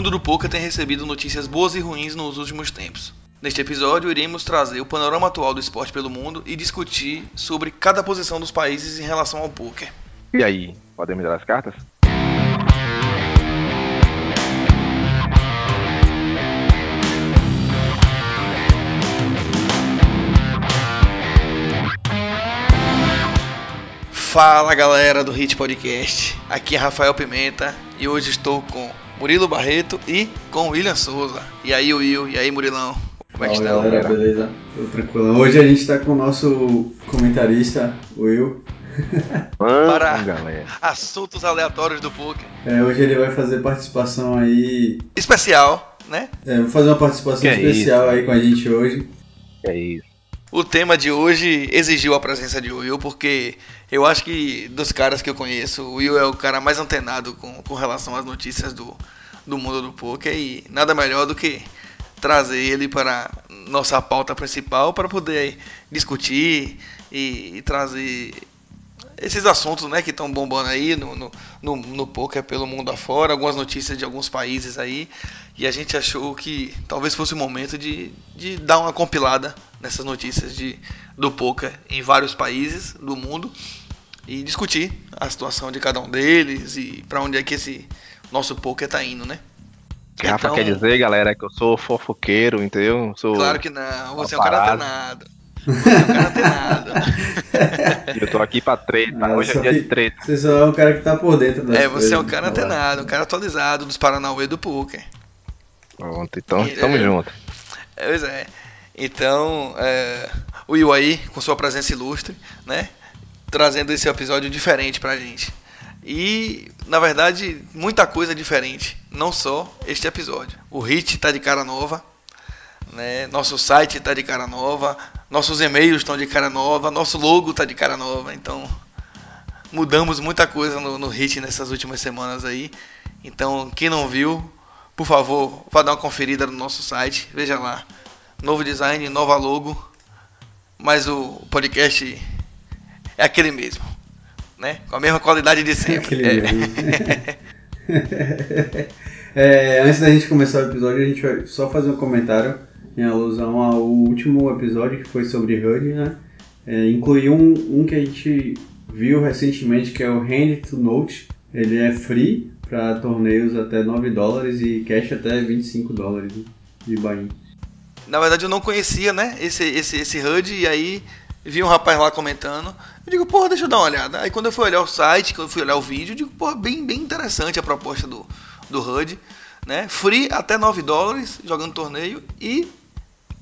mundo do poker tem recebido notícias boas e ruins nos últimos tempos. Neste episódio, iremos trazer o panorama atual do esporte pelo mundo e discutir sobre cada posição dos países em relação ao poker. E aí, podemos dar as cartas? Fala galera do Hit Podcast, aqui é Rafael Pimenta e hoje estou com Murilo Barreto e com William Souza. E aí Will, e aí Murilão, como é que estão? galera, beleza? Tô tranquilo. Hoje a gente tá com o nosso comentarista, o Will. Para. galera. Assuntos aleatórios do poker. É, hoje ele vai fazer participação aí. Especial, né? É, vou fazer uma participação Que é especial isso? aí com a gente hoje. É isso. O tema de hoje exigiu a presença de Will, porque eu acho que dos caras que eu conheço, o Will é o cara mais antenado com, com relação às notícias do, do mundo do poker e nada melhor do que trazer ele para nossa pauta principal para poder discutir e, e trazer esses assuntos né, que estão bombando aí no, no, no, no poker pelo mundo afora, algumas notícias de alguns países aí, e a gente achou que talvez fosse o momento de, de dar uma compilada nessas notícias de, do poker em vários países do mundo e discutir a situação de cada um deles e para onde é que esse nosso poker tá indo, né? O que Rafa Então- quer dizer, galera, é que eu sou fofoqueiro, entendeu? Sou... Claro que não, você é um cara antenado. Você é um cara antenado. Eu tô aqui pra treta. Hoje é dia de treta. Você só é um cara que tá por dentro das É, você é um coisas, cara né? antenado, um cara atualizado dos Paranauê do poker. Pronto, então É. tamo junto. Pois é. Então, é, o Will aí, com sua presença ilustre, né? Trazendo esse episódio diferente pra gente. E, na verdade, muita coisa diferente. Não só este episódio. O Hit tá de cara nova. Né? Nosso site tá de cara nova. Nossos e-mails estão de cara nova. Nosso logo tá de cara nova. Então, mudamos muita coisa no, no Hit nessas últimas semanas aí. Então, quem não viu, por favor, vá dar uma conferida no nosso site. Veja lá. Novo design, nova logo. Mas o podcast é aquele mesmo. Né? Com a mesma qualidade de sempre. É. É, antes da gente começar o episódio, a gente vai só fazer um comentário em alusão ao último episódio que foi sobre HUD, né? É, incluiu um, um que a gente viu recentemente que é o Hand to Note. Ele é free para torneios até 9 dólares e cash até 25 dólares de buy Na verdade eu não conhecia, né, esse, esse, esse HUD, e aí vi um rapaz lá comentando. Eu digo, porra, deixa eu dar uma olhada. Aí quando eu fui olhar o site, quando eu fui olhar o vídeo, eu digo, porra, bem, bem interessante a proposta do, do HUD. Né? Free até 9 dólares jogando torneio e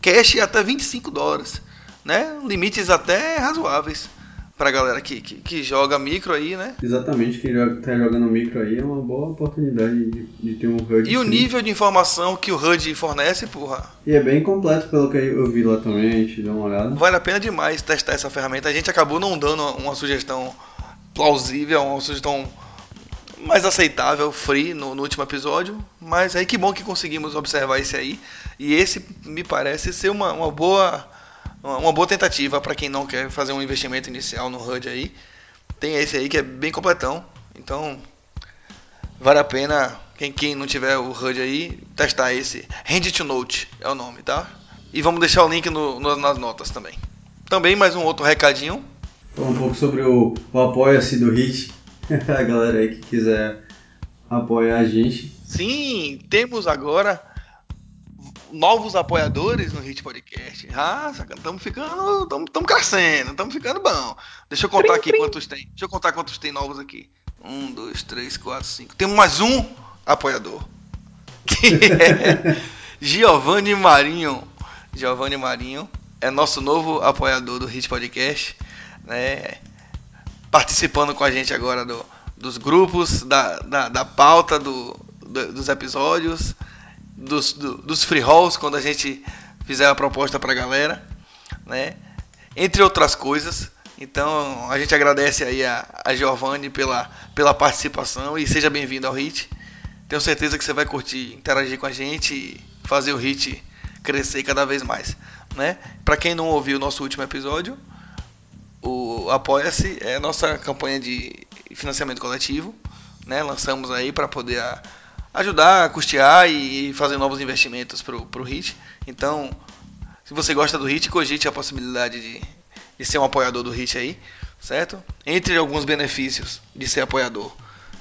cash até 25 dólares. Né? Limites até razoáveis pra galera que, que, que joga micro aí, né? Exatamente, quem joga, tá jogando micro aí é uma boa oportunidade de, de ter um HUD E o nível de informação que o HUD fornece, porra, E é bem completo pelo que eu vi lá também, a gente deu uma olhada. Vale a pena demais testar essa ferramenta. A gente acabou não dando uma, uma sugestão plausível, uma sugestão mais aceitável, free, no, no último episódio. Mas aí que bom que conseguimos observar esse aí. E esse me parece ser uma, uma boa uma, boa tentativa para quem não quer fazer um investimento inicial no HUD aí. Tem esse aí que é bem completão. Então vale a pena quem, quem não tiver o HUD aí testar esse. Hand to Note é o nome, tá? E vamos deixar o link no- no- nas notas também. Também mais um outro recadinho. Um pouco sobre o, o Apoia-se do Hit. a galera aí que quiser apoiar a gente. Sim, temos agora novos apoiadores no Hit Podcast. Ah, estamos ficando, estamos crescendo, estamos ficando bom. Deixa eu contar aqui quantos tem. Deixa eu contar quantos tem novos aqui. Um, dois, três, quatro, cinco. Temos mais um apoiador. Que é Giovanni Marinho. Giovanni Marinho é nosso novo apoiador do Hit Podcast, né? Participando com a gente agora do, dos grupos, da, da, da pauta do, do- dos episódios, dos, do- dos free rolls, quando a gente fizer a proposta pra galera, né? Entre outras coisas. Então a gente agradece aí a, a Giovanni pela, pela participação e seja bem-vindo ao Hit. Tenho certeza que você vai curtir, interagir com a gente e fazer o Hit crescer cada vez mais, né? Para quem não ouviu o nosso último episódio, o Apoia-se é a nossa campanha de financiamento coletivo, né? Lançamos aí para poder a- ajudar a custear e fazer novos investimentos para o HIT. Então, se você gosta do HIT, cogite a possibilidade de, de ser um apoiador do HIT aí, certo? Entre alguns benefícios de ser apoiador.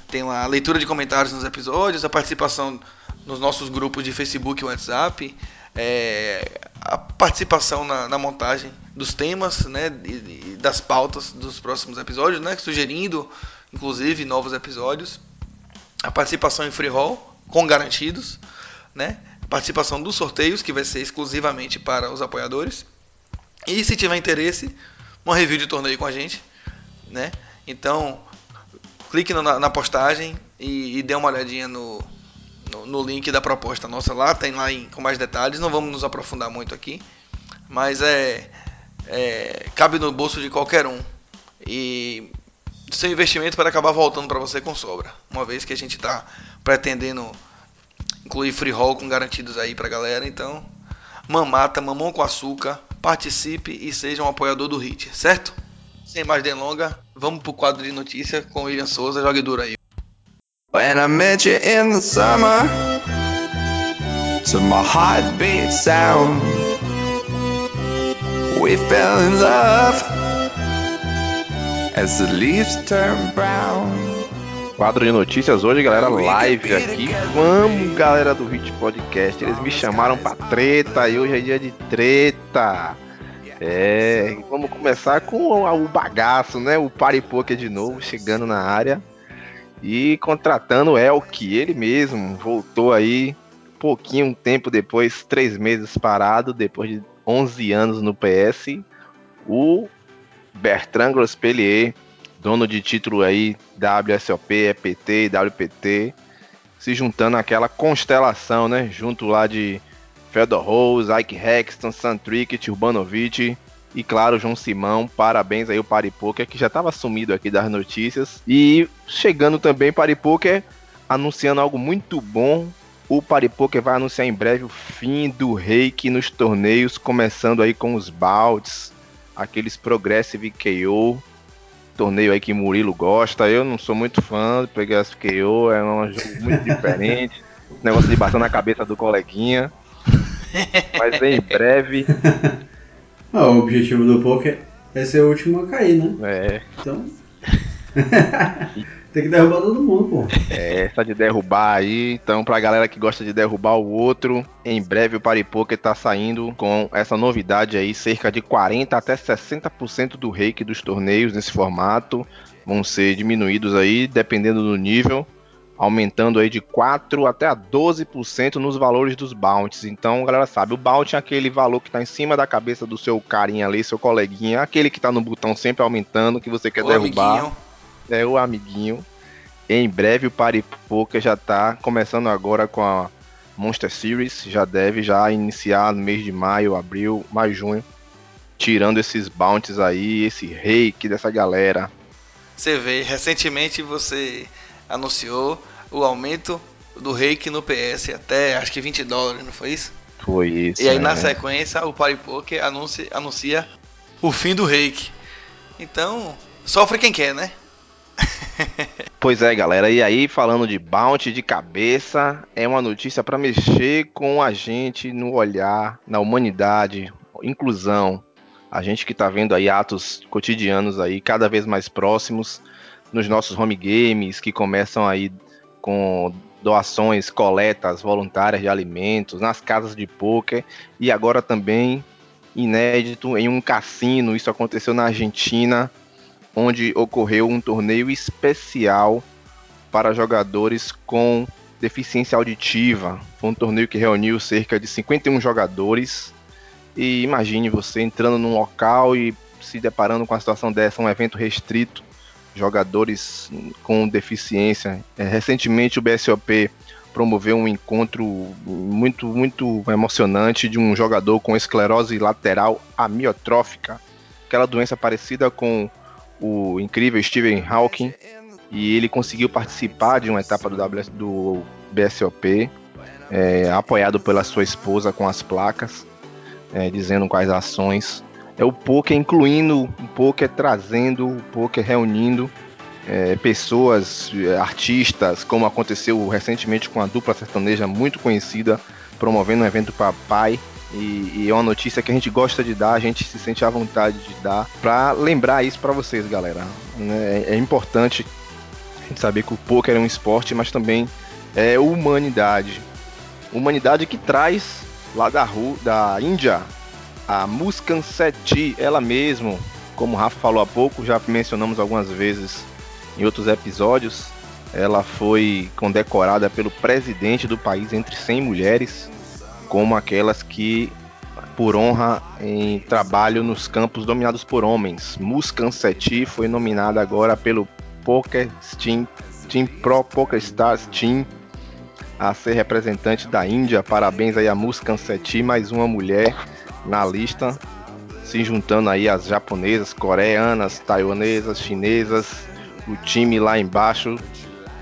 Tem lá a leitura de comentários nos episódios, a participação nos nossos grupos de Facebook e WhatsApp, é, a participação na, na, montagem dos temas, né, e, e, das pautas dos próximos episódios, né, sugerindo, inclusive, novos episódios, a participação em free roll com garantidos, né, participação dos sorteios que vai ser exclusivamente para os apoiadores, e se tiver interesse, uma review de torneio com a gente, né, então clique na, na postagem e, e dê uma olhadinha no, no, no, link da proposta nossa lá, tem lá em, com mais detalhes, não vamos nos aprofundar muito aqui, mas é, é cabe no bolso de qualquer um. E seu investimento pode acabar voltando para você com sobra, uma vez que a gente está pretendendo incluir free roll com garantidos aí para galera, então mamata, mamão com açúcar, participe e seja um apoiador do HIT, certo? Sem mais delonga, vamos pro quadro de notícia com o William Souza, jogue duro aí. When I met you in the summer To my heartbeat sound We fell in love As the leaves turn brown Quadro de notícias hoje, galera, live aqui. Vamos, galera do Hit Podcast. Eles me chamaram pra treta e hoje é dia de treta. É, vamos começar com o bagaço, né? O Party Poker de novo chegando na área e contratando o Elk, ele mesmo voltou aí pouquinho um tempo depois, três meses parado, depois de 11 anos no PS, o Bertrand Grospellier, dono de título aí WSOP, EPT WPT, se juntando àquela constelação, né? Junto lá de Fedor Rose, Ike Hexton, Sam Trickett, Urbanovic e claro, João Simão. Parabéns aí o Paripoker, que já estava sumido aqui das notícias. E chegando também Paripoker, anunciando algo muito bom. O Paripoker vai anunciar em breve o fim do reiki nos torneios, começando aí com os baldes, aqueles Progressive KO, torneio aí que Murilo gosta. Eu não sou muito fã de Progressive KO, é um jogo muito diferente. Negócio de bater na cabeça do coleguinha. Mas em breve. Ah, o objetivo do poker é ser o último a cair, né? É. Então. Tem que derrubar todo mundo, pô. É, essa de derrubar aí. Então, pra galera que gosta de derrubar o outro, em breve o Paripoker tá saindo com essa novidade aí, cerca de 40 até 60% do reiki dos torneios nesse formato vão ser diminuídos aí, dependendo do nível aumentando aí de 4 até a 12% nos valores dos bounties. Então, galera sabe, o bounty é aquele valor que está em cima da cabeça do seu carinha ali, seu coleguinha, aquele que está no botão sempre aumentando, que você quer o derrubar. Amiguinho. É o amiguinho. Em breve o Party Poker já está começando agora com a Monster Series, já deve já iniciar no mês de maio, abril, mais junho, tirando esses bounties aí, esse reiki dessa galera. Você vê, recentemente você anunciou o aumento do reiki no PS até acho que 20 dólares, não foi isso? Foi isso. E aí é. na sequência o Party Poker anuncia, anuncia o fim do reiki. Então, sofre quem quer, né? pois é, galera. E aí, falando de bounty de cabeça, é uma notícia para mexer com a gente no olhar, na humanidade, inclusão. A gente que tá vendo aí atos cotidianos aí cada vez mais próximos nos nossos home games, que começam aí com doações, coletas voluntárias de alimentos, nas casas de poker e agora também inédito em um cassino. Isso aconteceu na Argentina, onde ocorreu um torneio especial para jogadores com deficiência auditiva. Foi um torneio que reuniu cerca de 51 jogadores. E imagine você entrando num local e se deparando com a situação dessa, um evento restrito jogadores com deficiência. É, recentemente o BSOP promoveu um encontro muito, muito emocionante de um jogador com esclerose lateral amiotrófica, aquela doença parecida com o incrível Stephen Hawking, e ele conseguiu participar de uma etapa do, WS, do BSOP, é, apoiado pela sua esposa com as placas, é, dizendo quais ações é o poker incluindo o poker trazendo o poker reunindo é, pessoas, artistas, como aconteceu recentemente com a dupla sertaneja muito conhecida, promovendo um evento para pai. E, e, é uma notícia que a gente gosta de dar, a gente se sente à vontade de dar, para lembrar isso para vocês, galera. Né? É, é importante a gente saber que o poker é um esporte, mas também é humanidade. Humanidade que traz lá da rua, da Índia, a Muskan Seti, ela mesmo, como o Rafa falou há pouco, já mencionamos algumas vezes em outros episódios, ela foi condecorada pelo presidente do país entre 100 mulheres, como aquelas que por honra em trabalho nos campos dominados por homens. Muskan Seti foi nominada agora pelo Poker Steam, Team Pro Poker Stars Team a ser representante da Índia. Parabéns aí a Muskan Seti, mais uma mulher na lista, se juntando aí as japonesas, coreanas, taiwanesas, chinesas, o time lá embaixo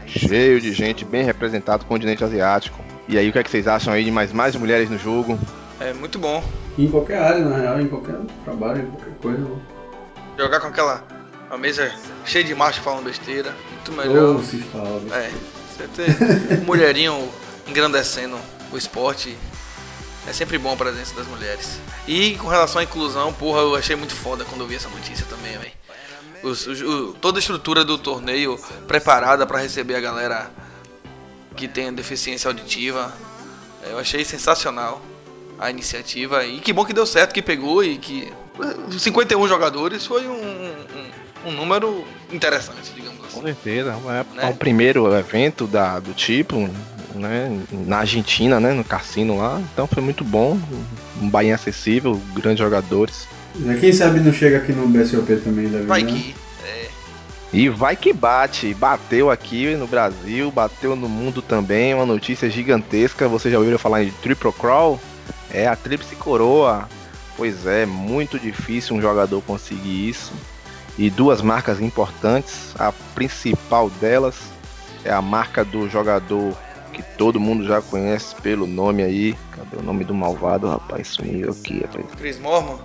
cheio de gente bem representado continente asiático. E aí, o que, é que vocês acham aí de mais, mais mulheres no jogo? É muito bom. Em qualquer área, na real, em qualquer trabalho, em qualquer coisa. Jogar com aquela uma mesa cheia de macho falando besteira, muito melhor. Ou se fala É, você ter um mulherinho engrandecendo o esporte é sempre bom a presença das mulheres. E com relação à inclusão, porra, eu achei muito foda quando eu vi essa notícia também, velho. Toda a estrutura do torneio preparada para receber a galera que tem deficiência auditiva. Eu achei sensacional a iniciativa. E que bom que deu certo, que pegou e que 51 jogadores foi um, um, um número interessante, digamos assim. Com certeza, é, né? o primeiro evento da, do tipo, né, na Argentina, né, no cassino lá. Então foi muito bom, um Bahia acessível, grandes jogadores. Quem sabe não chega aqui no BSOP também da vida. Vai que. E vai que bate, bateu aqui no Brasil, bateu no mundo também, uma notícia gigantesca. Você já ouviu falar em Triple Crawl? É a Tríplice Coroa. Pois é, muito difícil um jogador conseguir isso. E duas marcas importantes, a principal delas é a marca do jogador que todo mundo já conhece pelo nome aí. Cadê o nome do malvado, rapaz? Sumiu aqui, rapaz. Chris Morman?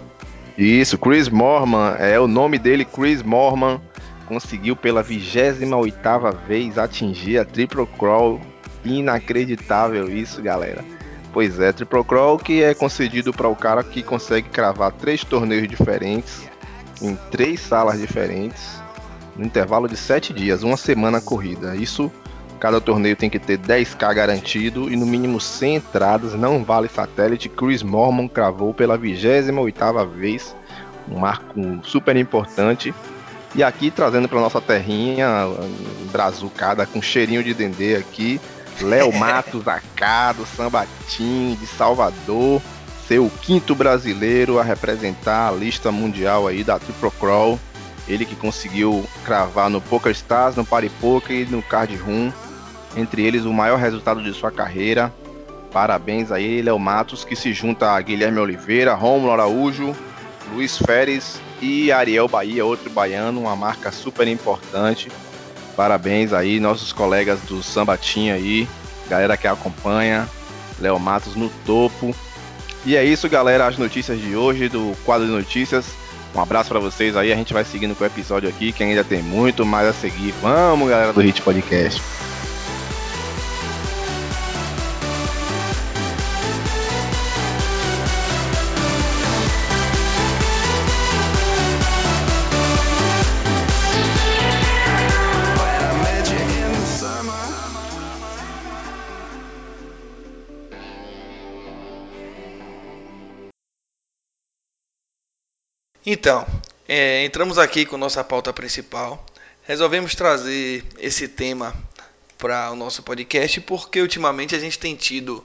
Isso, Chris Morman. É o nome dele, Chris Morman. Conseguiu pela 28 vez atingir a Triple Crawl. Inacreditável isso, galera. Pois é, Triple Crawl que é concedido para o cara que consegue cravar três torneios diferentes em três salas diferentes no intervalo de sete dias, uma semana corrida. Isso Cada torneio tem que ter 10k garantido e no mínimo 100 entradas, não vale satélite. Chris Mormon cravou pela 28ª vez, um marco super importante. E aqui trazendo para nossa terrinha, brazucada com cheirinho de dendê aqui, Léo Matos AK do Sambatim de Salvador, ser o quinto brasileiro a representar a lista mundial aí da Triple Crawl. Ele que conseguiu cravar no Poker Stars, no Party Poker e no Card Room entre eles o maior resultado de sua carreira. Parabéns a ele, Léo Matos, que se junta a Guilherme Oliveira, Romulo Araújo, Luiz Feres e Ariel Bahia, outro baiano, uma marca super importante. Parabéns aí, nossos colegas do Sambatinha aí, galera que acompanha, Léo Matos no topo. E é isso, galera, as notícias de hoje do quadro de notícias. Um abraço para vocês aí, a gente vai seguindo com o episódio aqui, que ainda tem muito mais a seguir. Vamos, galera do Hit Podcast. Então, é, entramos aqui com nossa pauta principal. Resolvemos trazer esse tema para o nosso podcast porque ultimamente a gente tem tido,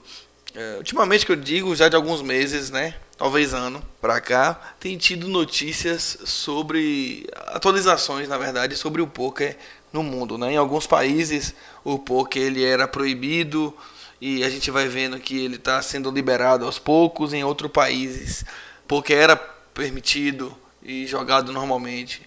é, ultimamente que eu digo já de alguns meses, né, talvez ano para cá, tem tido notícias sobre atualizações, na verdade, sobre o poker no mundo, né? Em alguns países o poker ele era proibido e a gente vai vendo que ele está sendo liberado aos poucos. Em outros países, poker era permitido e jogado normalmente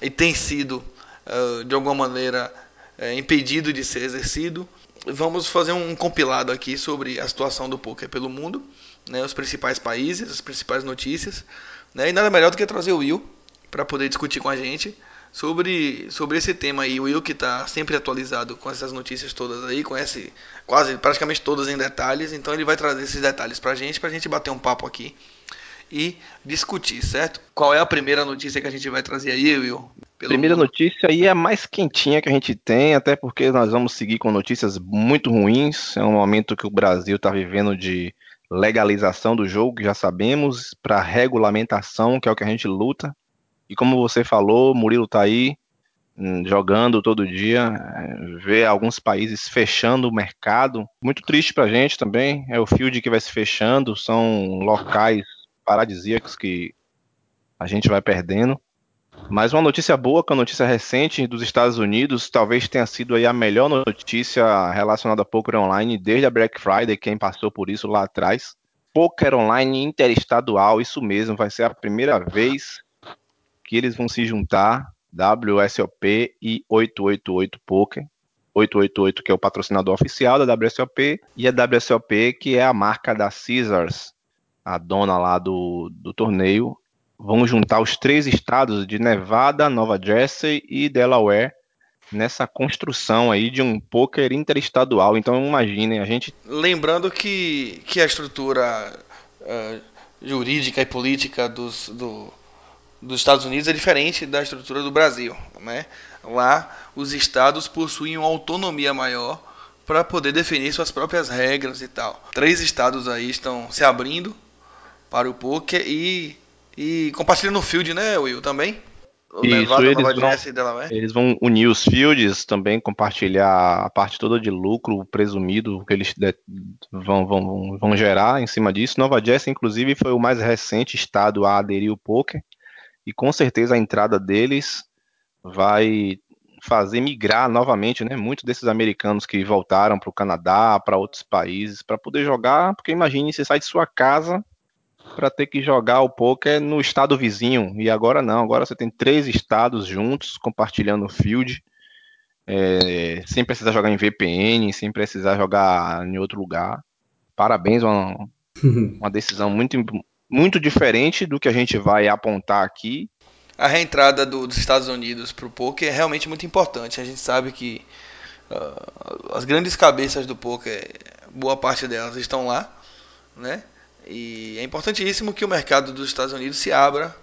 e tem sido uh, de alguma maneira uh, impedido de ser exercido. Vamos fazer um compilado aqui sobre a situação do poker pelo mundo, né, os principais países, as principais notícias, né, e nada melhor do que trazer o Will para poder discutir com a gente sobre, sobre esse tema aí. O Will que está sempre atualizado com essas notícias todas aí, conhece quase praticamente todas em detalhes, então ele vai trazer esses detalhes pra gente, pra gente bater um papo aqui e discutir, certo? Qual é a primeira notícia que a gente vai trazer aí, Will? Pelo primeira mundo? notícia aí é a mais quentinha que a gente tem, até porque nós vamos seguir com notícias muito ruins. É um momento que o Brasil está vivendo de legalização do jogo, que já sabemos, para regulamentação, que é o que a gente luta. E como você falou, Murilo está aí hum, jogando todo dia, é, vê alguns países fechando o mercado. Muito triste para a gente também. É o field que vai se fechando, são locais paradisíacos que a gente vai perdendo. Mas uma notícia boa, que é uma notícia recente dos Estados Unidos, talvez tenha sido aí a melhor notícia relacionada a poker online desde a Black Friday, quem passou por isso lá atrás. Poker online interestadual, isso mesmo, vai ser a primeira vez que eles vão se juntar, WSOP e 888 Poker. 888 que é o patrocinador oficial da WSOP e a WSOP que é a marca da Caesars, a dona lá do, do torneio. Vão juntar os três estados de Nevada, Nova Jersey e Delaware nessa construção aí de um poker interestadual. Então imaginem a gente. Lembrando que, que a estrutura uh, jurídica e política dos, do, dos Estados Unidos é diferente da estrutura do Brasil. Né? Lá, os estados possuem uma autonomia maior para poder definir suas próprias regras e tal. Três estados aí estão se abrindo para o poker e, e compartilhando o field, né, Will, também? O Isso, Nevada, eles, vão, eles vão unir os fields também, compartilhar a parte toda de lucro presumido que eles vão, vão, vão gerar em cima disso. Nova Jersey, inclusive, foi o mais recente estado a aderir ao poker e com certeza a entrada deles vai fazer migrar novamente, né, muitos desses americanos que voltaram para o Canadá, para outros países, para poder jogar, porque imagine, você sai de sua casa para ter que jogar o poker no estado vizinho, e agora não, agora você tem três estados juntos, compartilhando o field, é, sem precisar jogar em VPN, sem precisar jogar em outro lugar. Parabéns, uma, uma decisão muito, muito diferente do que a gente vai apontar aqui. A reentrada do, dos Estados Unidos para o poker é realmente muito importante. A gente sabe que uh, as grandes cabeças do poker, boa parte delas estão lá, né? E é importantíssimo que o mercado dos Estados Unidos se abra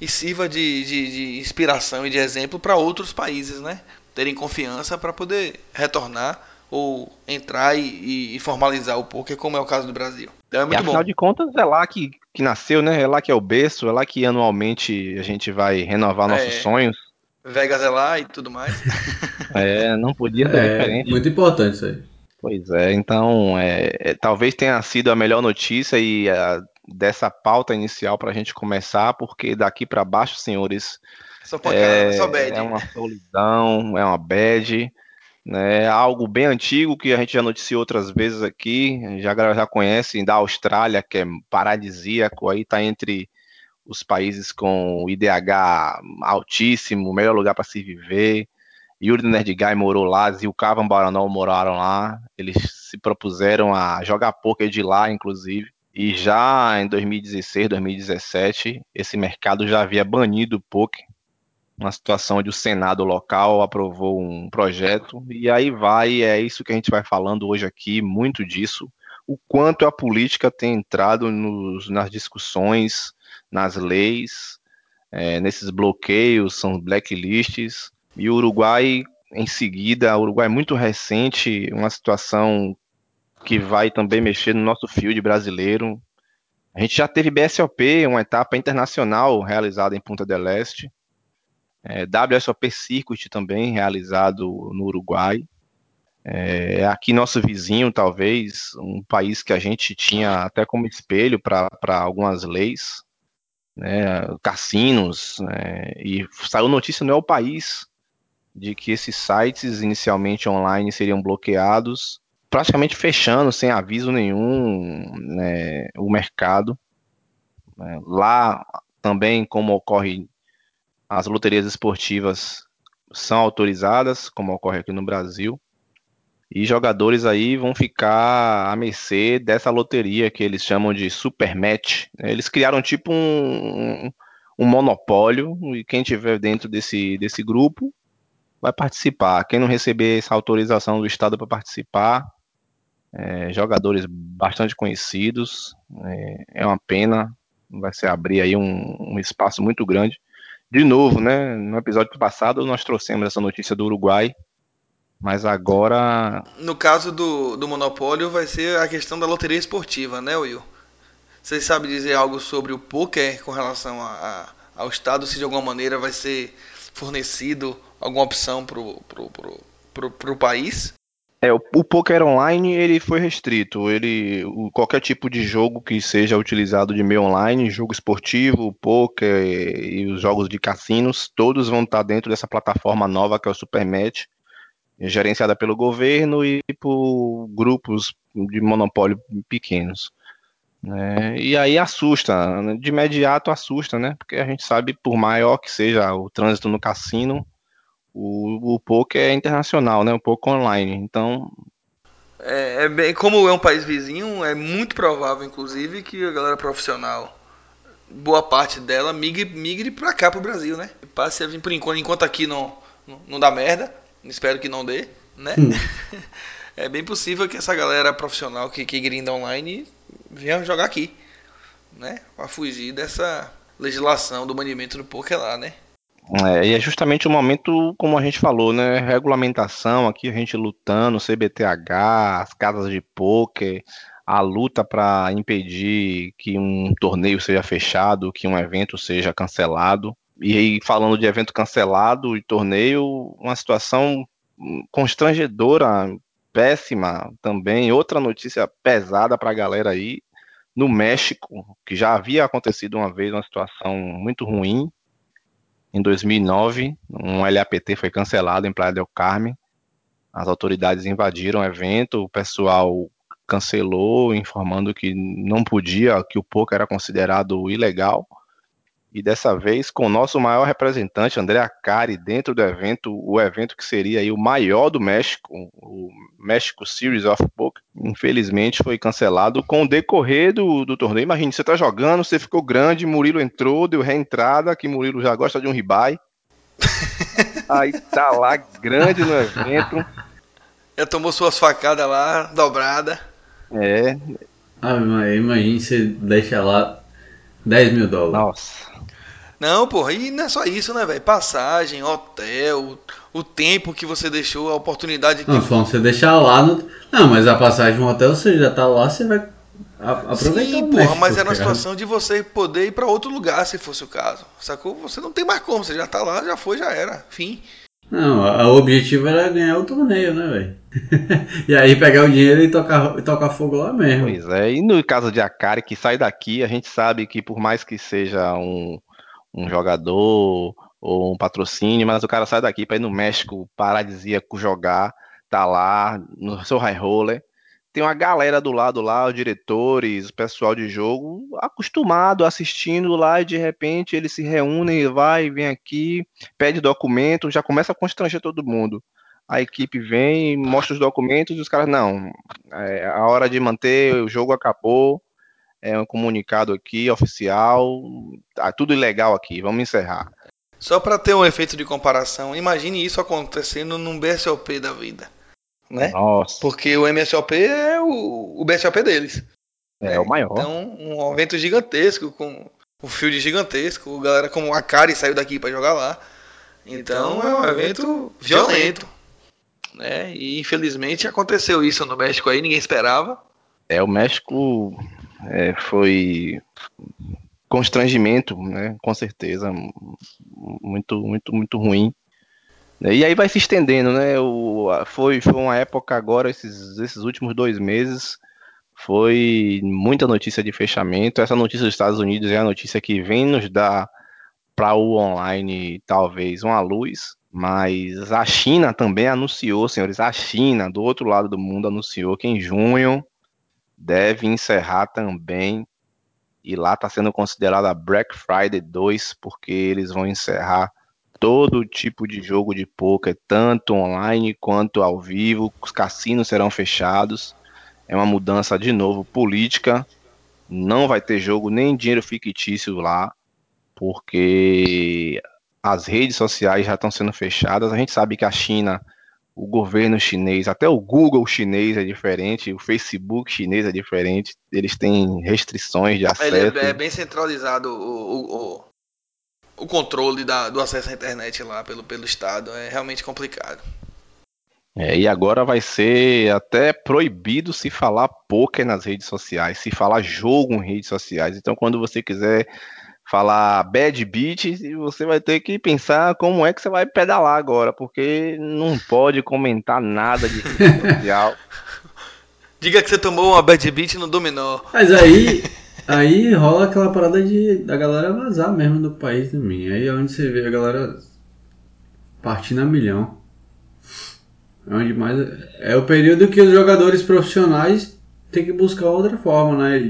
e sirva de, de, de inspiração e de exemplo para outros países, né? Terem confiança para poder retornar ou entrar e, e, formalizar o poker, como é o caso do Brasil. Então é muito e, afinal bom. de contas, é lá que, que nasceu, né? É lá que é o berço, é lá que anualmente a gente vai renovar nossos é, sonhos. Vegas é lá e tudo mais. é, não podia ser é, diferente. Muito importante isso aí. Pois é, então é, é, talvez tenha sido a melhor notícia e a, dessa pauta inicial para a gente começar, porque daqui para baixo, senhores, é, é, uma solidão, é uma bad né? Algo bem antigo que a gente já noticiou outras vezes aqui, já já conhece da Austrália, que é paradisíaco, aí está entre os países com IDH altíssimo, melhor lugar para se viver. Yuri Nerdguy morou lá, Zilkavan Baranol moraram lá. Eles se propuseram a jogar poker de lá, inclusive. E já em 2016, 2017, esse mercado já havia banido o poker uma situação onde o Senado local aprovou um projeto, e aí vai, é isso que a gente vai falando hoje aqui, muito disso, o quanto a política tem entrado nos, nas discussões, nas leis, é, nesses bloqueios, são blacklists, e o Uruguai, em seguida, o Uruguai é muito recente, uma situação que vai também mexer no nosso field brasileiro. A gente já teve BSOP, uma etapa internacional realizada em Punta del Este, é, WSOP Circuit também, realizado no Uruguai. É, aqui nosso vizinho, talvez, um país que a gente tinha até como espelho para algumas leis, né, cassinos, né, e saiu notícia no El País de que esses sites inicialmente online seriam bloqueados, praticamente fechando sem aviso nenhum né, o mercado. É, lá também, como ocorre as loterias esportivas são autorizadas, como ocorre aqui no Brasil, e jogadores aí vão ficar à mercê dessa loteria que eles chamam de Super Match. Eles criaram tipo um, um monopólio e quem tiver dentro desse, desse grupo vai participar. Quem não receber essa autorização do Estado para participar, é, jogadores bastante conhecidos, é, é, uma pena, vai se abrir aí um, um, espaço muito grande. De novo, né? No episódio passado nós trouxemos essa notícia do Uruguai, mas agora. No caso do, do monopólio, vai ser a questão da loteria esportiva, né, Will? Vocês sabem dizer algo sobre o poker com relação a, a, ao Estado, se de alguma maneira vai ser fornecido alguma opção para o pro, pro, pro, pro país? É, o, o poker online ele foi restrito. Ele, o, qualquer tipo de jogo que seja utilizado de meio online, jogo esportivo, poker e os jogos de cassinos, todos vão estar dentro dessa plataforma nova que é o Supermatch, gerenciada pelo governo e por grupos de monopólio pequenos. Né? E aí assusta, de imediato assusta, né? Porque a gente sabe, por maior que seja o trânsito no cassino, o, o poker é internacional, né? O poker online. Então. É, é bem, como é um país vizinho, é muito provável, inclusive, que a galera profissional, boa parte dela, migre, migre pra cá, pro Brasil, né? Passe a vir por enquanto, enquanto aqui não, não, não dá merda. Espero que não dê, né? Hum. é bem possível que essa galera profissional que, que grinda online venha jogar aqui, né? Pra fugir dessa legislação do banimento do poker lá, né? É, e é justamente o momento, como a gente falou, né? Regulamentação, aqui a gente lutando, CBTH, as casas de pôquer, a luta para impedir que um torneio seja fechado, que um evento seja cancelado. E aí, falando de evento cancelado e torneio, uma situação constrangedora, péssima também. Outra notícia pesada para a galera aí. No México, que já havia acontecido uma vez uma situação muito ruim, em 2009, um LAPT foi cancelado em Playa del Carmen. As autoridades invadiram o evento, o pessoal cancelou, informando que não podia, que o poker era considerado ilegal. E dessa vez, com o nosso maior representante, André Acari, dentro do evento, o evento que seria aí o maior do México, o México Series of Poker, infelizmente foi cancelado com o decorrer do, do torneio. Imagine, você tá jogando, você ficou grande, Murilo entrou, deu reentrada, que Murilo já gosta de um ribai. aí tá lá, grande no evento. Já tomou suas facadas lá, dobrada. É. Ah, imagine você deixa lá 10 mil dólares. Nossa. Não, porra, e não é só isso, né, velho? Passagem, hotel, o tempo que você deixou, a oportunidade que. Não, falando você deixar lá no. Não, mas a passagem no hotel, você já tá lá, você vai aproveitar Sim, porra, mas era uma situação de você poder ir para outro lugar, se fosse o caso. Sacou? Você não tem mais como, você já tá lá, já foi, já era. Fim. Não, o objetivo era ganhar o torneio, né, velho? e aí pegar o dinheiro e tocar, e tocar fogo lá mesmo. Pois é, e no caso de Akari, que sai daqui, a gente sabe que por mais que seja um, um jogador ou um patrocínio, mas o cara sai daqui para ir no México paradisíaco jogar, tá lá no seu high roller. Tem uma galera do lado lá, os diretores, o pessoal de jogo, acostumado assistindo lá e de repente eles se reúnem, vai, vem aqui, pede documento, já começa a constranger todo mundo. A equipe vem, mostra os documentos e os caras, não, é, a hora de manter, o jogo acabou, é um comunicado aqui oficial, tá tudo ilegal aqui, vamos encerrar. Só para ter um efeito de comparação, imagine isso acontecendo num BSOP da vida, né? Nossa. Porque o MSOP é o, o BSOP deles. É, é o maior. Então, um evento gigantesco com o field gigantesco, galera como a Kari saiu daqui para jogar lá. Então, então, é um evento violento, né? E infelizmente aconteceu isso no México aí, ninguém esperava. É, o México é, foi constrangimento, né? Com certeza, muito, muito, muito ruim. E aí vai se estendendo, né? O, foi, foi uma época agora, esses, esses últimos dois meses, foi muita notícia de fechamento. Essa notícia dos Estados Unidos é a notícia que vem nos dar para o online talvez uma luz, mas a China também anunciou, senhores, a China do outro lado do mundo anunciou que em junho deve encerrar também. E lá está sendo considerada Black Friday 2, porque eles vão encerrar todo tipo de jogo de poker, tanto online quanto ao vivo. Os cassinos serão fechados. É uma mudança de novo política. Não vai ter jogo nem dinheiro fictício lá, porque as redes sociais já estão sendo fechadas. A gente sabe que a China, o governo chinês, até o Google chinês é diferente, o Facebook chinês é diferente, eles têm restrições de acesso. Ele é, é bem centralizado o, o, o controle da, do acesso à internet lá pelo, pelo Estado, é realmente complicado. É, e agora vai ser até proibido se falar poker nas redes sociais, se falar jogo em redes sociais. Então, quando você quiser falar bad beat, você vai ter que pensar como é que você vai pedalar agora, porque não pode comentar nada de rede social. Diga que você tomou uma bad beat no dominó. Mas aí, aí rola aquela parada de da galera vazar mesmo do país também. Aí é onde você vê a galera partindo a milhão. É onde mais é o período que os jogadores profissionais têm que buscar outra forma, né?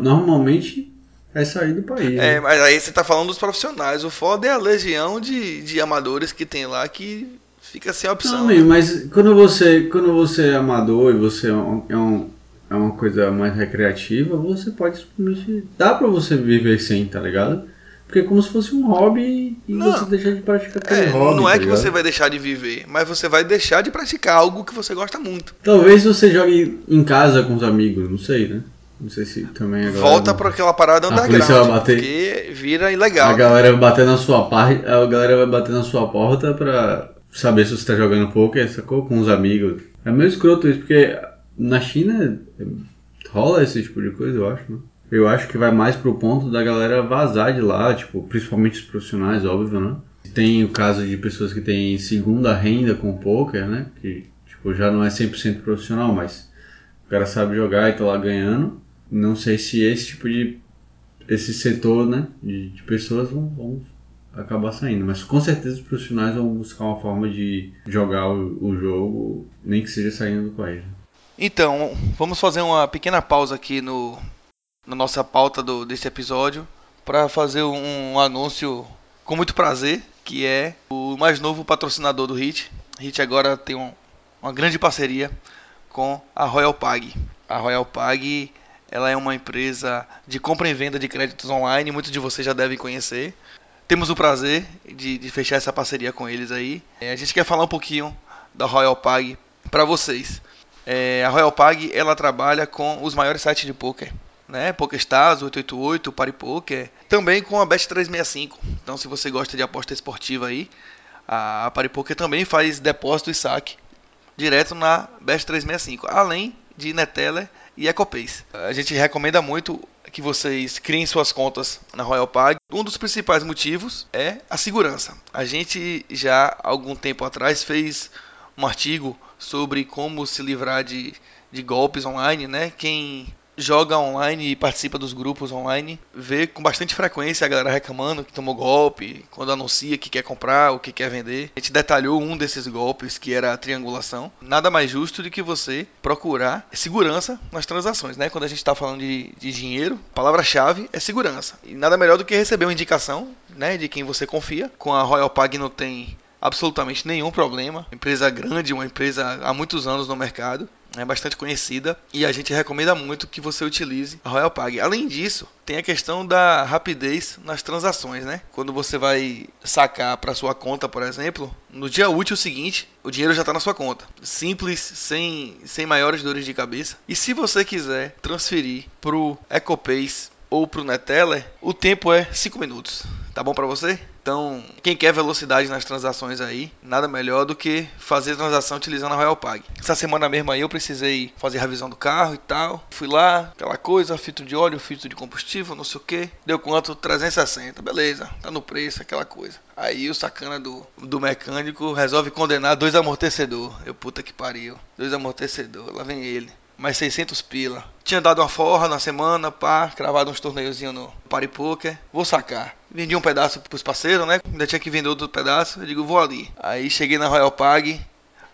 Normalmente é sair do país. É, né? mas aí você tá falando dos profissionais. O foda é a legião de, de amadores que tem lá que fica sem opção. Não, amigo, mas quando você, quando você é amador e você é, um, é, um, é uma coisa mais recreativa, você pode simplesmente. Dá pra você viver sem, tá ligado? Porque é como se fosse um hobby e Não. você deixar de praticar aquele É, hobby. não é tá que ligado? você vai deixar de viver, mas você vai deixar de praticar algo que você gosta muito. Talvez você jogue em casa com os amigos, não sei, né? Não sei se também agora. Volta pra aquela parada polícia vai underground, bater. porque vira ilegal. A galera vai bater na sua parte, a galera vai bater na sua porta pra saber se você tá jogando poker, sacou? Com os amigos. É meio escroto isso, porque na China rola esse tipo de coisa, eu acho, né? Eu acho que vai mais pro ponto da galera vazar de lá, tipo, principalmente os profissionais, óbvio, né? Tem o caso de pessoas que têm segunda renda com poker, né? Que, tipo, já não é 100% profissional, mas o cara sabe jogar e tá lá ganhando. Não sei se esse tipo de esse setor né, de, de pessoas vão, vão acabar saindo. Mas com certeza os profissionais vão buscar uma forma de jogar o, o jogo, nem que seja saindo do país. Então, vamos fazer uma pequena pausa aqui no, na nossa pauta do, desse episódio para fazer um, anúncio com muito prazer, que é o mais novo patrocinador do HIT. HIT agora tem um- uma grande parceria com a Royal Pag. A Royal Pag ela é uma empresa de compra e venda de créditos online, muitos de vocês já devem conhecer. Temos o prazer de, de fechar essa parceria com eles aí. É, a gente quer falar um pouquinho da Royal Pag para vocês. É, a Royal Pag ela trabalha com os maiores sites de poker, né? PokerStars, 888, PariPoker, também com a Bet365. Então, se você gosta de aposta esportiva aí, a PariPoker também faz depósito e saque direto na Bet365, além de Neteller e EcoPace. A gente recomenda muito que vocês criem suas contas na Royal Pag. Um dos principais motivos é a segurança. A gente já algum tempo atrás fez um artigo sobre como se livrar de, de golpes online, né? Quem joga online e participa dos grupos online vê com bastante frequência a galera reclamando que tomou golpe, quando anuncia que quer comprar ou que quer vender. A gente detalhou um desses golpes que era a triangulação. Nada mais justo do que você procurar segurança nas transações, né? Quando a gente está falando de, de dinheiro, palavra-chave é segurança. E nada melhor do que receber uma indicação, né, de quem você confia. Com a Royal Pag não tem absolutamente nenhum problema. Empresa grande, uma empresa há muitos anos no mercado, é bastante conhecida e a gente recomenda muito que você utilize a Royal Pag. Além disso, tem a questão da rapidez nas transações, né? Quando você vai sacar para sua conta, por exemplo, no dia útil seguinte, o dinheiro já está na sua conta. Simples, sem, sem maiores dores de cabeça. E se você quiser transferir pro EcoPace ou pro Neteller, o tempo é 5 minutos. Tá bom para você? Então, quem quer velocidade nas transações aí, nada melhor do que fazer transação utilizando a Royal Pag. Essa semana mesmo aí eu precisei fazer revisão do carro e tal. Fui lá, aquela coisa, filtro de óleo, filtro de combustível, não sei o que. Deu quanto? 360. Beleza, tá no preço, aquela coisa. Aí o sacana do, do mecânico resolve condenar dois amortecedor. Eu puta que pariu. Dois amortecedor, lá vem ele mais 600 pila. Tinha dado uma forra na semana, pá, cravado uns torneiozinhos no Paripoker. Vou sacar. Vendi um pedaço pros parceiros, né? Ainda tinha que vender outro pedaço. Eu digo, vou ali. Aí cheguei na Royal Pag.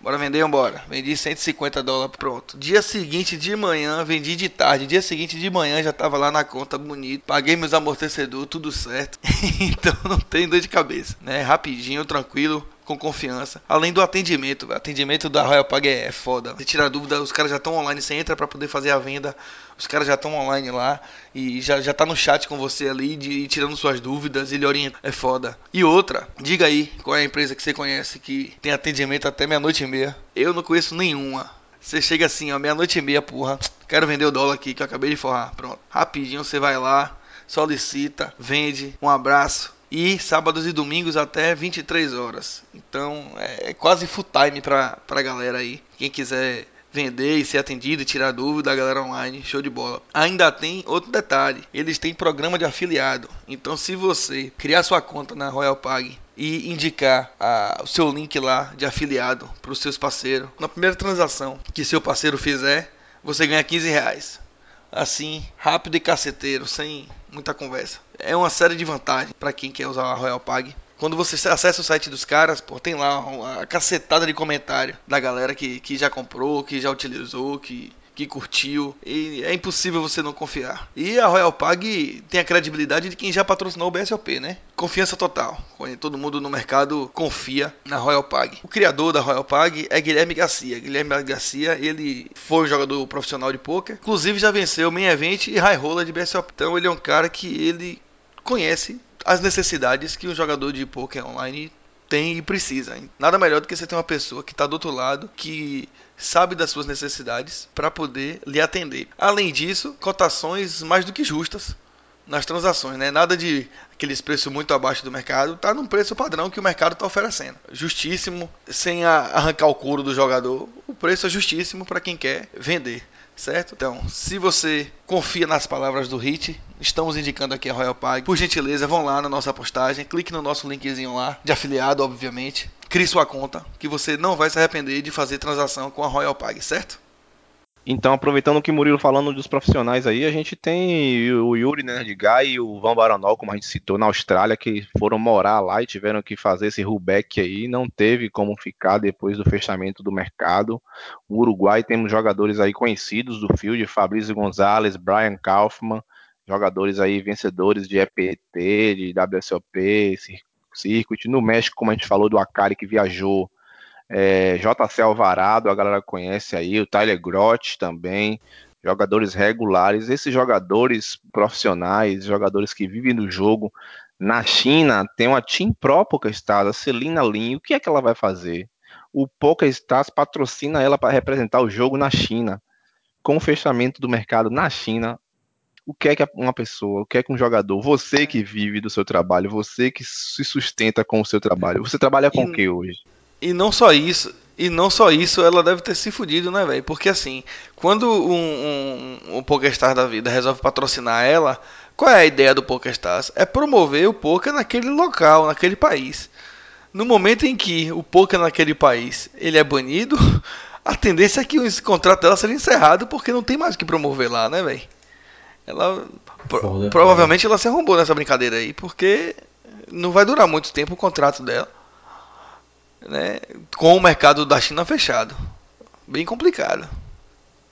Bora vender, embora. Vendi 150 dólares, pronto. Dia seguinte de manhã, vendi de tarde. Dia seguinte de manhã já tava lá na conta bonito. Paguei meus amortecedores, tudo certo. então não tem dor de cabeça, né? Rapidinho, tranquilo com confiança. Além do atendimento, atendimento da Royal Pag é foda. Você tira dúvida, os caras já estão online, você entra para poder fazer a venda. Os caras já estão online lá e já, já tá no chat com você ali, de, tirando suas dúvidas, ele orienta. É foda. E outra, diga aí qual é a empresa que você conhece que tem atendimento até meia-noite e meia. Eu não conheço nenhuma. Você chega assim, ó, meia-noite e meia, porra. Quero vender o dólar aqui que eu acabei de forrar. Pronto. Rapidinho você vai lá, solicita, vende, um abraço. E sábados e domingos até 23 horas. Então é quase full time pra, pra galera aí. Quem quiser vender e ser atendido e tirar dúvida da galera online, show de bola. Ainda tem outro detalhe, eles têm programa de afiliado. Então se você criar sua conta na Royal Pag e indicar a, o seu link lá de afiliado para os seus parceiros, na primeira transação que seu parceiro fizer, você ganha 15 reais. Assim, rápido e caceteiro, sem muita conversa. É uma série de vantagens para quem quer usar a Royal Pag. Quando você acessa o site dos caras, pô, tem lá uma cacetada de comentário da galera que, que já comprou, que já utilizou, que, que curtiu. E é impossível você não confiar. E a Royal Pag tem a credibilidade de quem já patrocinou o BSOP, né? Confiança total. Todo mundo no mercado confia na Royal Pag. O criador da Royal Pag é Guilherme Garcia. Guilherme Garcia, ele foi um jogador profissional de poker, inclusive já venceu Main Event e High Roller de BSOP. Então ele é um cara que ele conhece as necessidades que um jogador de poker online tem e precisa. Nada melhor do que você ter uma pessoa que está do outro lado, que sabe das suas necessidades para poder lhe atender. Além disso, cotações mais do que justas nas transações, né? Nada de aqueles preços muito abaixo do mercado, tá num preço padrão que o mercado está oferecendo. Justíssimo, sem arrancar o couro do jogador, o preço é justíssimo para quem quer vender certo? Então, se você confia nas palavras do Hit, estamos indicando aqui a Royal Pag. Por gentileza, vão lá na nossa postagem, clique no nosso linkzinho lá, de afiliado, obviamente. Crie sua conta, que você não vai se arrepender de fazer transação com a Royal Pag, certo? Então, aproveitando que o Murilo falando dos profissionais aí, a gente tem o Yuri Nerdguy e o Van Baranol, como a gente citou, na Austrália, que foram morar lá e tiveram que fazer esse rollback aí, não teve como ficar depois do fechamento do mercado. O Uruguai temos jogadores aí conhecidos do field, Fabrício Gonzalez, Brian Kaufman, jogadores aí vencedores de EPT, de WSOP, Circuit. No México, como a gente falou do Akari, que viajou é, JC Alvarado, a galera conhece aí, o Tyler Grott também, jogadores regulares, esses jogadores profissionais, jogadores que vivem do jogo. Na China tem uma Team PokerStars, a Celina Lin, o que é que ela vai fazer? O PokerStars patrocina ela para representar o jogo na China. Com o fechamento do mercado na China, o que é que uma pessoa, o que é que um jogador, você que vive do seu trabalho, você que se sustenta com o seu trabalho, você trabalha com o que hoje? E não só isso, e não só isso, ela deve ter se fudido, né, velho? Porque assim, quando um, um, um Pokérstar da vida resolve patrocinar ela, qual é a ideia do Pokéstars? É promover o poker naquele local, naquele país. No momento em que o poker naquele país ele é banido, a tendência é que o contrato dela seja encerrado porque não tem mais o que promover lá, né, velho? Ela pro, provavelmente ela se arrombou nessa brincadeira aí, porque não vai durar muito tempo o contrato dela né, com o mercado da China fechado. Bem complicado.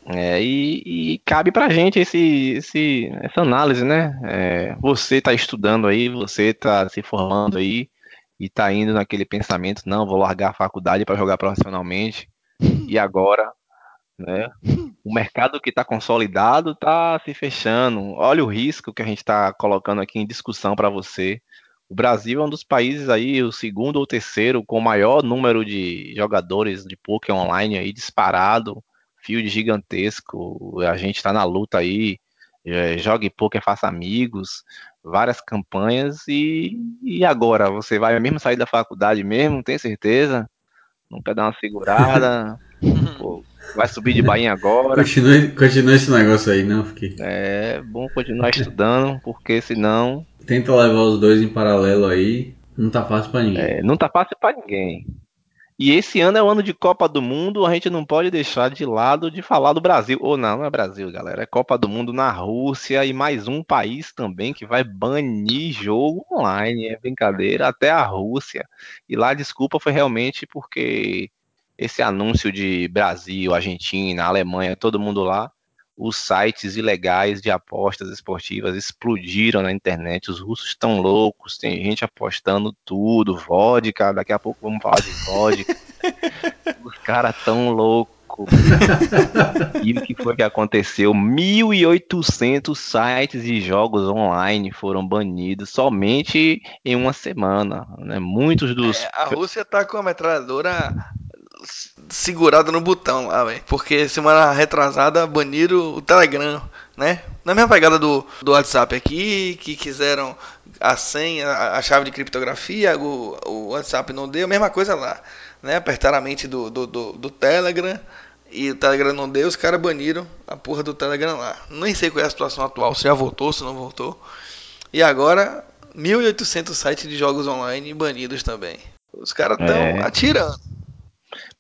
É, e, e cabe pra gente esse, esse, essa análise, né? É, você está estudando aí, você está se formando aí e está indo naquele pensamento, não, vou largar a faculdade para jogar profissionalmente. E agora, né? O mercado que está consolidado está se fechando. Olha o risco que a gente está colocando aqui em discussão para você. O Brasil é um dos países aí, o segundo ou terceiro, com o maior número de jogadores de poker online aí disparado, field gigantesco. A gente está na luta aí, é, jogue poker, faça amigos, várias campanhas e, e agora? Você vai mesmo sair da faculdade mesmo? Tem certeza? Quer dar uma segurada? Pô, vai subir de bainha agora? Continue esse negócio aí, não? Fiquei... É bom continuar estudando, porque senão Tenta levar os dois em paralelo aí. Não tá fácil para ninguém. É, não tá fácil para ninguém. E esse ano é o ano de Copa do Mundo, a gente não pode deixar de lado de falar do Brasil. Ou não, não é Brasil, galera. É Copa do Mundo na Rússia e mais um país também que vai banir jogo online. É brincadeira, até a Rússia. E lá a desculpa foi realmente porque esse anúncio de Brasil, Argentina, Alemanha, todo mundo lá os sites ilegais de apostas esportivas explodiram na internet. Os russos estão loucos, tem gente apostando tudo, vodka, daqui a pouco vamos falar de vodka. os caras tão loucos. louco. e o que foi que aconteceu? 1.800 sites de jogos online foram banidos somente em uma semana. Né? Muitos dos. É, a Rússia tá com a metralhadora segurada no botão lá, velho. Porque semana retrasada baniram o Telegram, né? Na mesma pegada do, do WhatsApp aqui, que quiseram a senha, a chave de criptografia, o, o WhatsApp não deu, mesma coisa lá. Né? Apertaram a mente do, do, do, do Telegram e o Telegram não deu, os caras baniram a porra do Telegram lá. Nem sei qual é a situação atual, se já voltou, se não voltou. E agora, 1.800 sites de jogos online banidos também. Os caras estão é. atirando.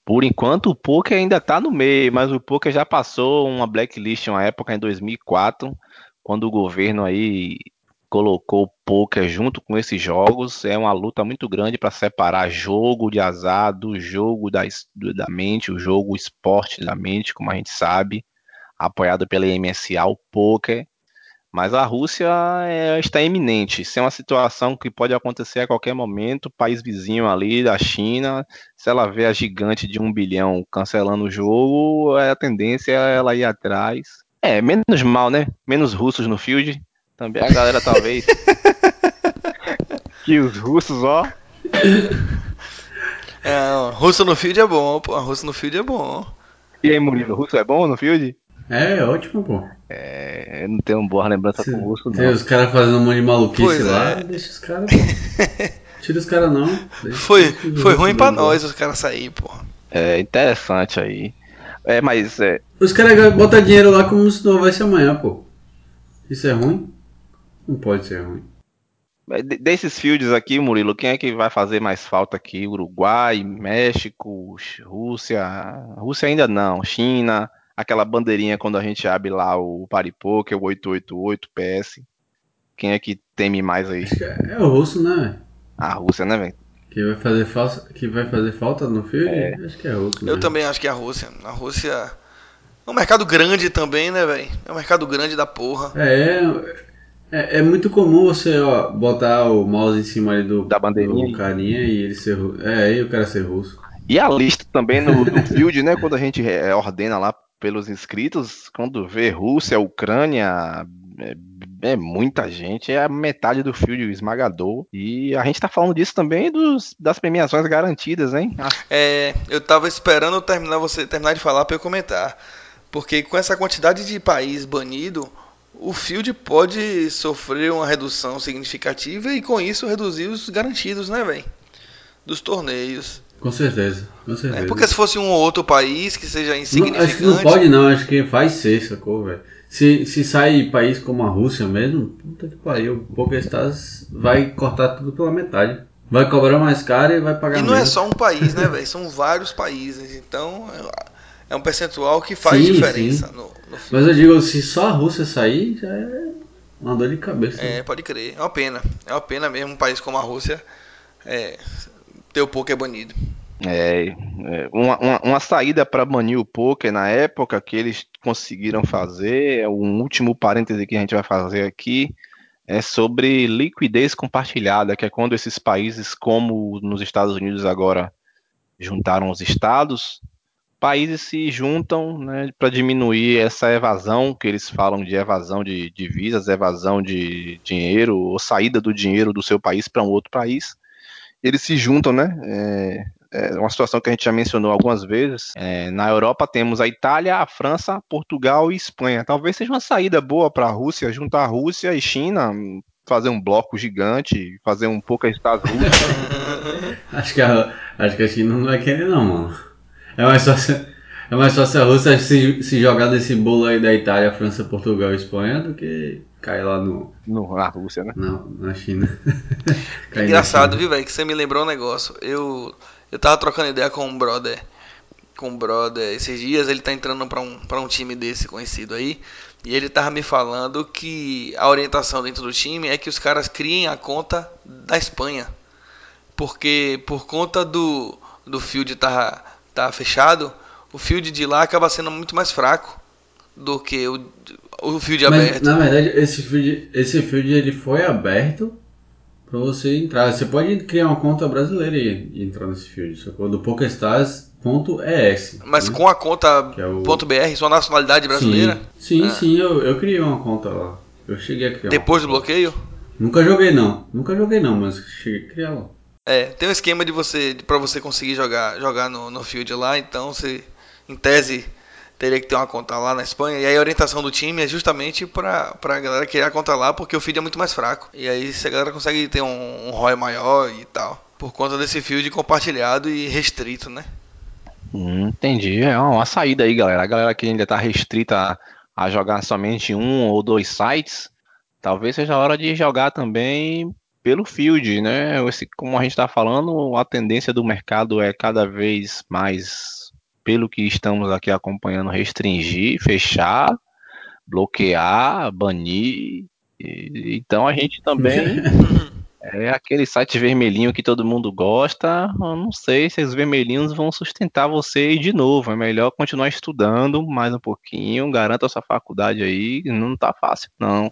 Por enquanto o poker ainda tá no meio, mas o poker já passou uma blacklist uma época em 2004, quando o governo aí colocou o poker junto com esses jogos. É uma luta muito grande para separar jogo de azar do jogo da, da mente, o jogo esporte da mente, como a gente sabe, apoiado pela MSA, o poker mas a Rússia é, está iminente. Isso é uma situação que pode acontecer a qualquer momento. País vizinho ali da China, se ela vê a gigante de um bilhão cancelando o jogo, a tendência é ela ir atrás. É, menos mal, né? Menos russos no field. Também a galera talvez. que os russos, ó. É, russo no field é bom, pô. Russo no field é bom. E aí, Murilo, russo é bom no field? É, é ótimo, pô. É, eu não tenho uma boa lembrança Se, com o russo, não. Tem os caras fazendo um monte de maluquice pois lá, é. deixa os caras. Tira os caras não. Foi, foi ruim pra nós os caras sair, pô. É interessante aí. É, mas é. Os caras botam dinheiro lá como se não vai ser amanhã, pô. Isso é ruim? Não pode ser ruim. Desses fields aqui, Murilo, quem é que vai fazer mais falta aqui? Uruguai, México, Rússia? Rússia ainda não, China aquela bandeirinha quando a gente abre lá o Paripoker, o 888 PS. Quem é que teme mais aí? Acho que é o russo, né? A Rússia, né, velho? Que vai fazer falta, que vai fazer falta no filme? É. Acho que é a Rússia. Eu também acho que é a Rússia. A Rússia é um mercado grande também, né, velho? É um mercado grande da porra. É, é, é muito comum você ó, botar o mouse em cima do, da bandeirinha do carinha e ele ser É, e o cara ser russo. E a lista também no, no field, né? Quando a gente é, ordena lá pelos inscritos, quando vê Rússia, Ucrânia, é, é, muita gente, é a metade do field esmagador. E a gente tá falando disso também dos, das premiações garantidas, hein? É, eu tava esperando terminar você terminar de falar para eu comentar. Porque com essa quantidade de país banido, o field pode sofrer uma redução significativa e com isso reduzir os garantidos, né, velho? Dos torneios. Com certeza, com certeza. É porque se fosse um ou outro país que seja insignificante. Não, acho que não pode não, acho que faz ser, sacou, velho? Se, se sai país como a Rússia mesmo, puta que pariu, o PokerStars vai cortar tudo pela metade. Vai cobrar mais caro e vai pagar E não é só um país, né, velho? São vários países. Então é um percentual que faz sim, diferença sim. No, no Mas eu digo, se só a Rússia sair, já é uma dor de cabeça. É, pode crer. É uma pena. É uma pena mesmo um país como a Rússia é, ter o poker banido. É, é uma, uma, uma, saída para banir o poker na época que eles conseguiram fazer, é um último parêntese que a gente vai fazer aqui, é sobre liquidez compartilhada, que é quando esses países, como nos Estados Unidos agora juntaram os estados, países se juntam né, para diminuir essa evasão, que eles falam de evasão de divisas, evasão de dinheiro, ou saída do dinheiro do seu país para um outro país eles se juntam, né? É, é uma situação que a gente já mencionou algumas vezes. É, na Europa temos a Itália, a França, Portugal e Espanha. Talvez seja uma saída boa para a Rússia, juntar a Rússia e China, fazer um bloco gigante, fazer um pouco a Estados Unidos. acho, que a, acho que a China não vai querer não, mano. É mais fácil, é mais fácil a Rússia se, se jogar desse bolo aí da Itália, França, Portugal e Espanha do que cai lá no. no na Rússia, né? Não, na China. Engraçado, China. viu, velho? Que você me lembrou um negócio. Eu, eu tava trocando ideia com um brother. Com um brother esses dias, ele tá entrando pra um, pra um time desse conhecido aí. E ele tava me falando que a orientação dentro do time é que os caras criem a conta da Espanha. Porque por conta do, do field tá, tá fechado, o field de lá acaba sendo muito mais fraco do que o, o field Mas, aberto. Na verdade, esse field, esse field ele foi aberto para você entrar. Você pode criar uma conta brasileira e, entrar nesse field. O do PokerStars .es. Mas né? com a conta é o- .br, sua nacionalidade brasileira, Sim, sim, Ah. sim, eu, eu criei uma conta lá. Eu cheguei a criar. depois do bloqueio, Nunca joguei não. Nunca joguei não, mas cheguei a criar lá. é, tem um esquema de você para você conseguir jogar jogar no, no field lá, então você em tese teria que ter uma conta lá na Espanha. E aí a orientação do time é justamente pra, pra galera criar a conta lá, porque o field é muito mais fraco. E aí se a galera consegue ter um, um ROI maior e tal. Por conta desse field compartilhado e restrito, né? Hum, entendi. É uma, saída aí, galera. A galera que ainda tá restrita a, a jogar somente um ou dois sites, talvez seja a hora de jogar também pelo field, né? Esse, como a gente tá falando, a tendência do mercado é cada vez mais, pelo que estamos aqui acompanhando, restringir, fechar, bloquear, banir. E- então a gente também é aquele site vermelhinho que todo mundo gosta. Eu não sei se os vermelhinhos vão sustentar você de novo. É melhor continuar estudando mais um pouquinho. Garanta a sua faculdade aí. Não tá fácil, não.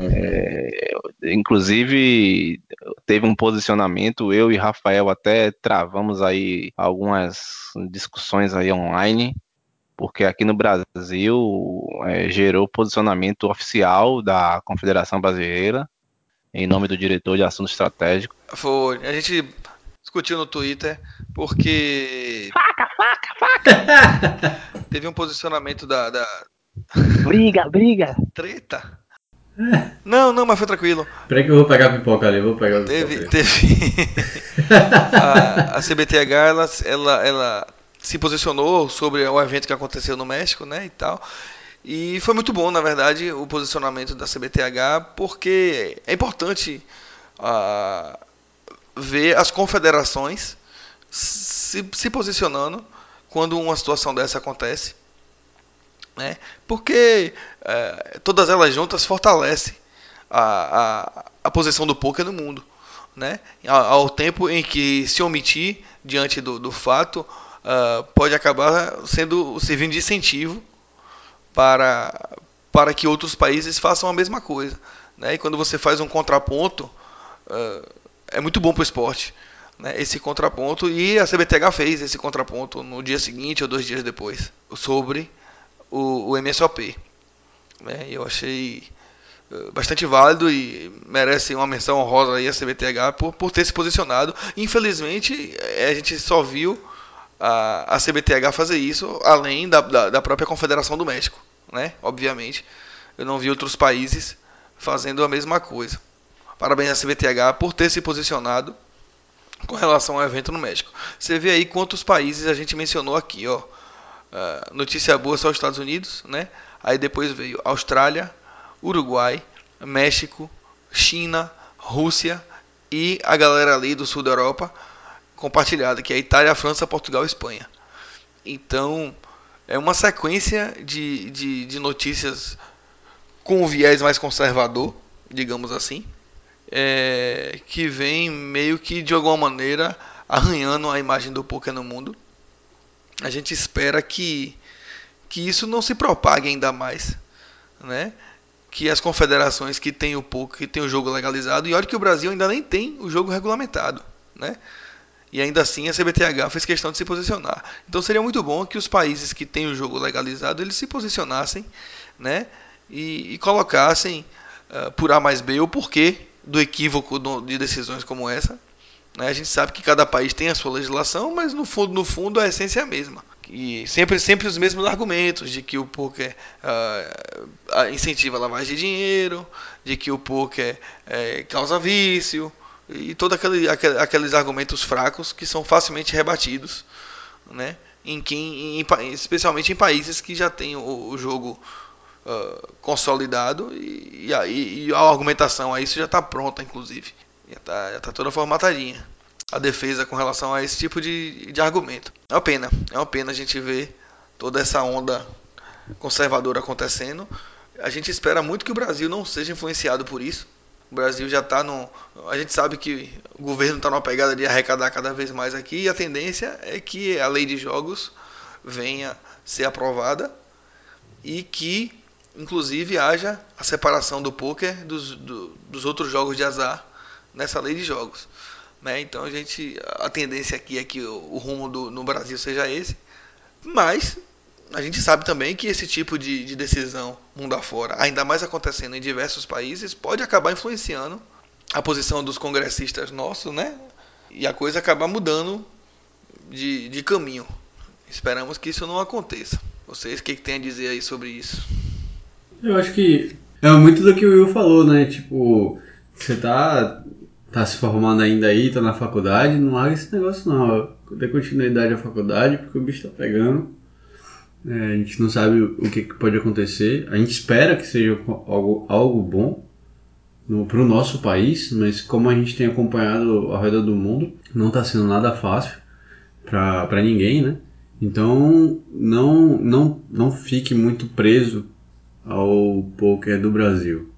É, inclusive, teve um posicionamento. Eu e Rafael até travamos aí algumas discussões aí online. Porque aqui no Brasil é, gerou posicionamento oficial da Confederação Brasileira em nome do diretor de assuntos estratégicos. Foi. A gente discutiu no Twitter porque. Teve um posicionamento da, da Briga, briga. treta. Não, não, mas foi tranquilo. Peraí que eu vou pegar a pipoca ali, vou pegar a Teve, pipoca. teve. a, a CBTH ela, ela, ela se posicionou sobre o evento que aconteceu no México, né, e tal. E foi muito bom, na verdade, o posicionamento da CBTH, porque é importante ah, ver as confederações se, se posicionando quando uma situação dessa acontece, né? Porque eh, todas elas juntas fortalecem a, a, a posição do poker no mundo, né? Ao, ao tempo em que se omitir diante do, do fato ah, pode acabar sendo servindo de incentivo para, para que outros países façam a mesma coisa. Né? E quando você faz um contraponto, uh, é muito bom para o esporte. Né? Esse contraponto, e a CBTH fez esse contraponto no dia seguinte ou dois dias depois, sobre o, o MSOP. Né? Eu achei uh, bastante válido e merece uma menção honrosa aí a CBTH por, por ter se posicionado. Infelizmente, eh, a gente só viu a, a CBTH fazer isso, além da, da, da, própria Confederação do México, né? Obviamente, eu não vi outros países fazendo a mesma coisa. Parabéns à CBTH por ter se posicionado com relação ao evento no México. Você vê aí quantos países a gente mencionou aqui, ó. Uh, notícia boa só os Estados Unidos, né? Aí depois veio Austrália, Uruguai, México, China, Rússia e a galera ali do sul da Europa compartilhada, que é Itália, França, Portugal e Espanha. Então, é uma sequência de, de, de notícias com um viés mais conservador, digamos assim, é, que vem meio que de alguma maneira arranhando a imagem do poker no mundo. A gente espera que, que isso não se propague ainda mais, né? Que as confederações que têm o poker, que têm o jogo legalizado, e olha que o Brasil ainda nem tem o jogo regulamentado, né? E ainda assim a CBTH fez questão de se posicionar. Então seria muito bom que os países que têm o jogo legalizado eles se posicionassem, né? E, e colocassem uh, por A mais B o porquê do equívoco de decisões como essa. Né? A gente sabe que cada país tem a sua legislação, mas no fundo, no fundo a essência é a mesma. E sempre, sempre os mesmos argumentos de que o poker uh, incentiva a lavagem de dinheiro, de que o poker uh, causa vício, e todos aquele, aqueles argumentos fracos que são facilmente rebatidos, né? Em que, em, especialmente em países que já têm o, o jogo uh, consolidado e, e, a, e, a argumentação a isso já está pronta, inclusive, já está tá toda formatadinha. A defesa com relação a esse tipo de, de argumento. É uma pena, é uma pena a gente ver toda essa onda conservadora acontecendo. A gente espera muito que o Brasil não seja influenciado por isso, o Brasil já está no. A gente sabe que o governo está numa pegada de arrecadar cada vez mais aqui e a tendência é que a lei de jogos venha ser aprovada e que, inclusive, haja a separação do poker dos, do, dos outros jogos de azar nessa lei de jogos. Né? Então a gente a tendência aqui é que o, o rumo do, no Brasil seja esse, mas a gente sabe também que esse tipo de, de decisão mundo afora, ainda mais acontecendo em diversos países, pode acabar influenciando a posição dos congressistas nossos, né? E a coisa acabar mudando de, de caminho. Esperamos que isso não aconteça. Vocês, o que, que tem a dizer aí sobre isso? Eu acho que é muito do que o Will falou, né? Tipo, você tá, tá se formando ainda aí, tá na faculdade, não haga esse negócio não. Dê continuidade à faculdade, porque o bicho tá pegando. É, a gente não sabe o que, que, pode acontecer. A gente espera que seja algo, algo bom para o nosso país, mas como a gente tem acompanhado ao redor do mundo, não está sendo nada fácil para ninguém, né? Então não, não, não fique muito preso ao poker do Brasil.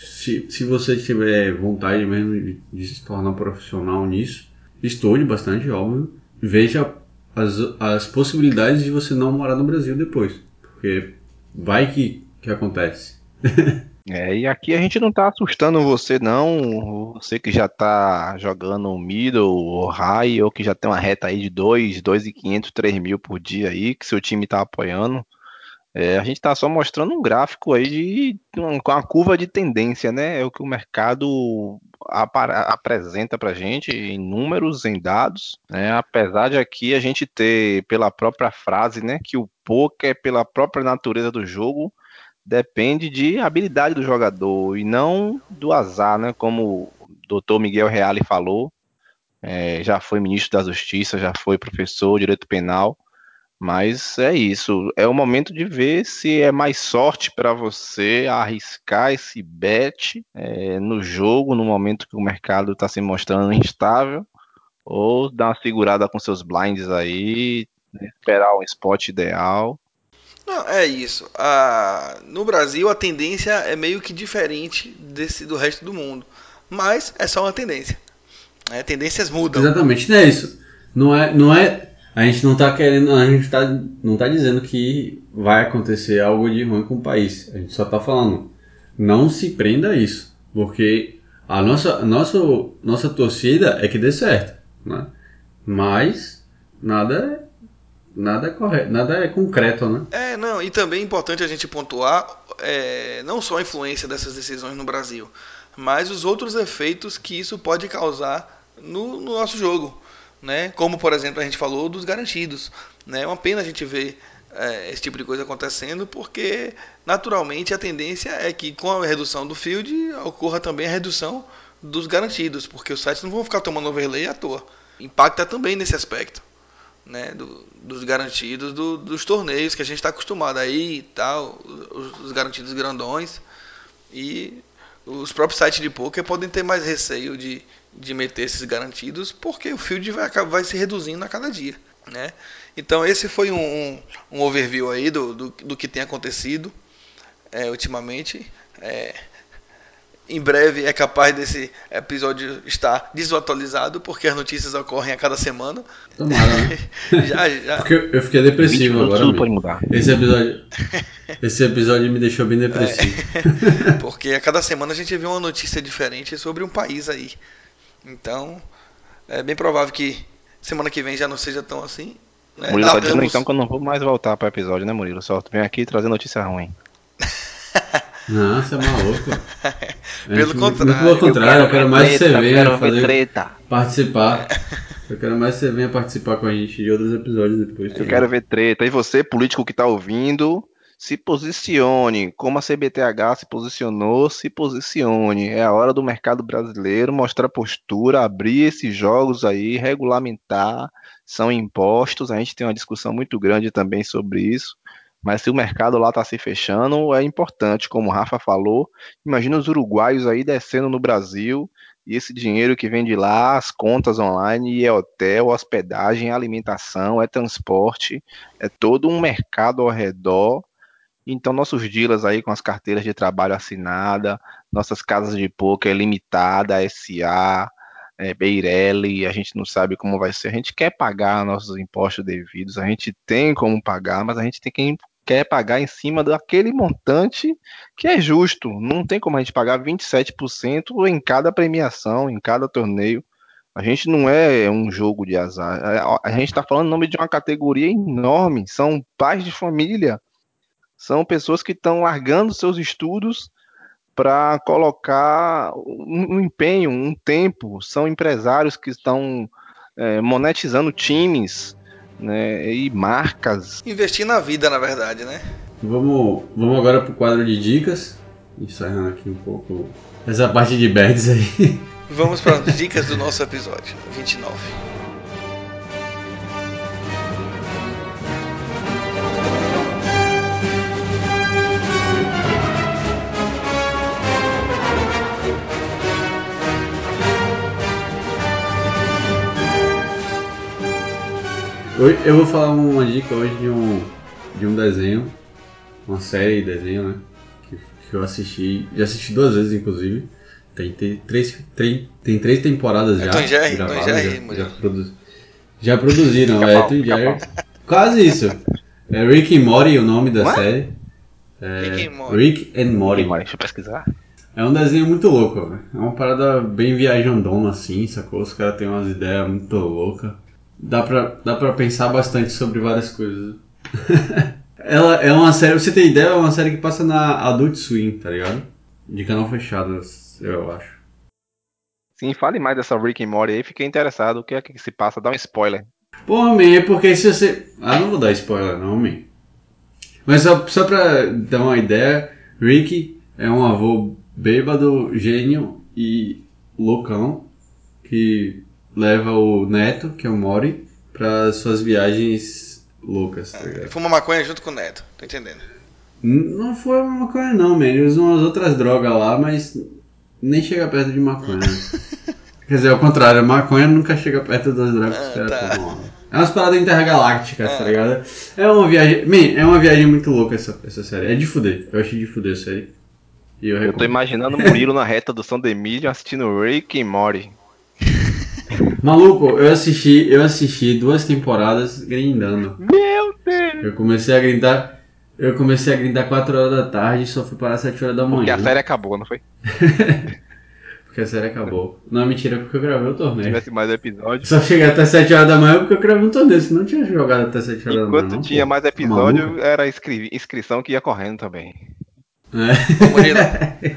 Se, se você tiver vontade mesmo de, de se tornar profissional nisso, estude bastante, óbvio. Veja as, as possibilidades de você não morar no Brasil depois. Porque vai que, que acontece. É, e aqui a gente não tá assustando você, não. Você que já tá jogando middle ou high, ou que já tem uma reta aí de 2, 2,500, 3 mil por dia aí, que seu time tá apoiando. É, a gente está só mostrando um gráfico aí de com a curva de tendência, né? É o que o mercado apresenta para a gente em números, em dados, né? Apesar de aqui a gente ter pela própria frase, né, que o poker pela própria natureza do jogo depende de habilidade do jogador e não do azar, né? Como o Dr. Miguel Reale falou, é, já foi ministro da Justiça, já foi professor de direito penal. Mas é isso. É o momento de ver se é mais sorte para você arriscar esse bet é, no jogo, no momento que o mercado está se mostrando instável, ou dar uma segurada com seus blinds aí, esperar um spot ideal. Não, é isso. Ah, no Brasil a tendência é meio que diferente desse do resto do mundo, mas é só uma tendência. É, tendências mudam. Exatamente, não é isso. Não é, não é a gente não está querendo, a gente tá, não está dizendo que vai acontecer algo de ruim com o país. A gente só está falando, não se prenda a isso, porque a nossa, nossa, nossa torcida é que dê certo, né? Mas nada nada é correto, nada é concreto, né? É, não, e também é importante a gente pontuar é, não só a influência dessas decisões no Brasil, mas os outros efeitos que isso pode causar no, no nosso jogo né? Como por exemplo a gente falou dos garantidos, né? É uma pena a gente ver é, esse tipo de coisa acontecendo, porque naturalmente a tendência é que com a redução do field ocorra também a redução dos garantidos, porque os sites não vão ficar tomando overlay à toa. Impacta também nesse aspecto, né? Do, dos garantidos do, dos torneios que a gente está acostumado aí e tal, os, os garantidos grandões e os próprios sites de poker podem ter mais receio de, de meter esses garantidos, porque o field vai, vai se reduzindo a cada dia. Né? Então esse foi um, um overview aí do, do, do, que tem acontecido é, ultimamente. É, em breve é capaz desse episódio estar desatualizado, porque as notícias ocorrem a cada semana. Tomara, né? já, já. Porque eu fiquei depressivo agora. Tudo pode mudar. Esse episódio, esse episódio me deixou bem depressivo. É, porque a cada semana a gente vê uma notícia diferente sobre um país aí. Então, é bem provável que semana que vem já não seja tão assim. Né? Murilo tá dizendo então que eu não vou mais voltar para o episódio, né, Murilo? Só venho aqui trazer notícia ruim. Não, você é maluco. pelo contrário. Pelo contrário, eu quero, eu quero mais treta, que você venha fazer, treta. participar. Eu quero mais que você venha participar com a gente de outros episódios depois. Eu quero ver treta. E você, político que tá ouvindo, se posicione. Como a CBTH se posicionou, se posicione. É a hora do mercado brasileiro mostrar postura, abrir esses jogos aí, regulamentar. São impostos. A gente tem uma discussão muito grande também sobre isso. Mas se o mercado lá está se fechando, é importante, como o Rafa falou. Imagina os uruguaios aí descendo no Brasil e esse dinheiro que vem de lá, as contas online, é hotel, hospedagem, alimentação, é transporte, é todo um mercado ao redor então, nossos dealers aí com as carteiras de trabalho assinada, nossas casas de poker limitada, SA, é, Beirelli, a gente não sabe como vai ser. A gente quer pagar nossos impostos devidos, a gente tem como pagar, mas a gente tem que quer pagar em cima daquele montante que é justo. Não tem como a gente pagar 27% em cada premiação, em cada torneio. A gente não é um jogo de azar. A gente está falando em nome de uma categoria enorme. São pais de família. São pessoas que estão largando seus estudos para colocar um, empenho, um tempo. São empresários que estão é, monetizando times né, e marcas. Investir na vida, na verdade, né? Vamos, vamos agora para o quadro de dicas. Encerrando aqui um pouco essa parte de bads aí. Vamos para as dicas do nosso episódio 29. Eu vou falar uma dica hoje de um, de um desenho, uma série de desenho, né? Que, que eu assisti, já assisti duas vezes inclusive. Tem, tem, três, tem, tem três temporadas é já. Tom Jerry, gravadas, Tom Jerry, já, já, produ, já produziram, é Tom Jerry. Quase isso. É Rick and Morty o nome da What? série. É Rick and Morty. Rick and Morty. Deixa eu pesquisar. É um desenho muito louco, né? É uma parada bem viajandona assim, sacou? Os caras têm umas ideias muito loucas. Dá pra, dá pra pensar bastante sobre várias coisas. Ela é uma série, você tem ideia, é uma série que passa na Adult Swim, tá ligado? De canal fechado, eu acho. Sim, fale mais dessa Rick and Morty aí, fiquei interessado. O que é que se passa? Dá um spoiler. Pô, man, é porque se você. Ah, não vou dar spoiler não, man. Mas só, só pra dar uma ideia, Rick é um avô bêbado, gênio e loucão que leva o neto, que é o Mori, para suas viagens loucas. Tá é, fuma maconha junto com o neto, tô entendendo. Não foi maconha não, man. Ele usa umas outras drogas lá, mas nem chega perto de maconha. Quer dizer, ao contrário, maconha nunca chega perto das drogas ah, que os caras tá. É umas paradas intergalácticas, tá ligado? É uma viagem. Man, é uma viagem muito louca essa, essa série. É de fuder. Eu achei de fuder a série. E eu, eu tô imaginando o Murilo na reta do São Demílio assistindo Rick e Morty. Maluco, eu assisti, eu assisti duas temporadas grindando. Meu Deus! Eu comecei a grindar. Eu comecei a grindar 4 horas da tarde e só fui parar 7 horas da manhã. Porque a série acabou, não foi? porque a série acabou. Não, mentira, porque eu gravei o torneio. Se tivesse mais episódios. Só cheguei até 7 horas da manhã porque eu gravei um torneio, senão não tinha jogado até 7 horas Enquanto da manhã. Enquanto tinha mais episódio, tá era inscri... inscrição que ia correndo também. É. Ô, Murilo,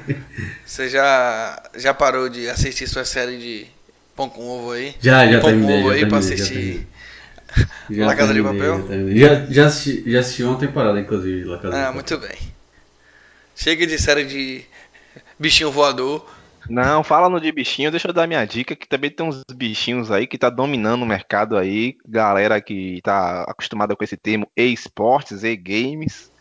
você já, já parou de assistir sua série de Pão com ovo aí? Já, já Pão terminei, com ovo aí terminei, pra assistir já La Casa de Papel? Já, já, assisti, já assisti uma temporada, inclusive, La Casa Ah, muito bem. Chega de série de bichinho voador. Não, fala no de bichinho, deixa eu dar minha dica, que também tem uns bichinhos aí que tá dominando o mercado aí, galera que tá acostumada com esse termo e-sports, e-games.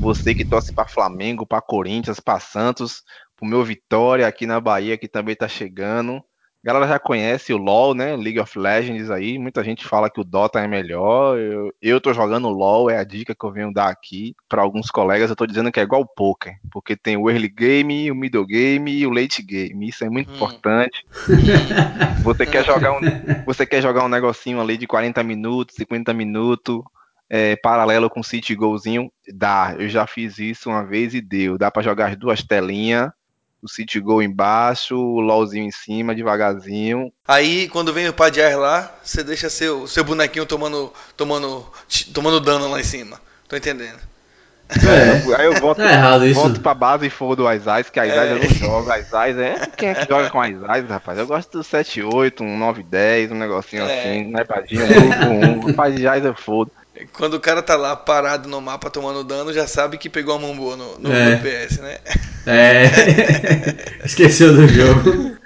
Você que torce para Flamengo, para Corinthians, para Santos, pro meu Vitória aqui na Bahia que também tá chegando. A galera já conhece o LoL, né? League of Legends aí. Muita gente fala que o Dota é melhor. Eu, eu tô jogando LoL, é a dica que eu venho dar aqui para alguns colegas. Eu tô dizendo que é igual o poker, porque tem o early game, o middle game e o late game. Isso é muito hum. importante. você quer jogar um, você quer jogar um negocinho ali de 40 minutos, 50 minutos, é, paralelo com City Golzinho, dá. Eu já fiz isso uma vez e deu. Dá para jogar as duas telinhas o City Goal embaixo, o LOLzinho em cima, devagarzinho. Aí, quando vem o Padiar lá, você deixa seu, seu bonequinho tomando, tomando, tomando dano lá em cima. Tô entendendo. É, aí eu volto, tá errado isso. volto pra base e fodo o Aizais, que a Aizais é. eu não jogo. Aizais é. Quem é que joga com Aizais, rapaz? Eu gosto do 7-8, um 9-10, um negocinho é. assim, né, Padinho? Um grupo 1. Padiais eu fodo. Quando o cara tá lá parado no mapa tomando dano, já sabe que pegou a mão boa no, no, é. PS, né? É. Esqueceu do jogo.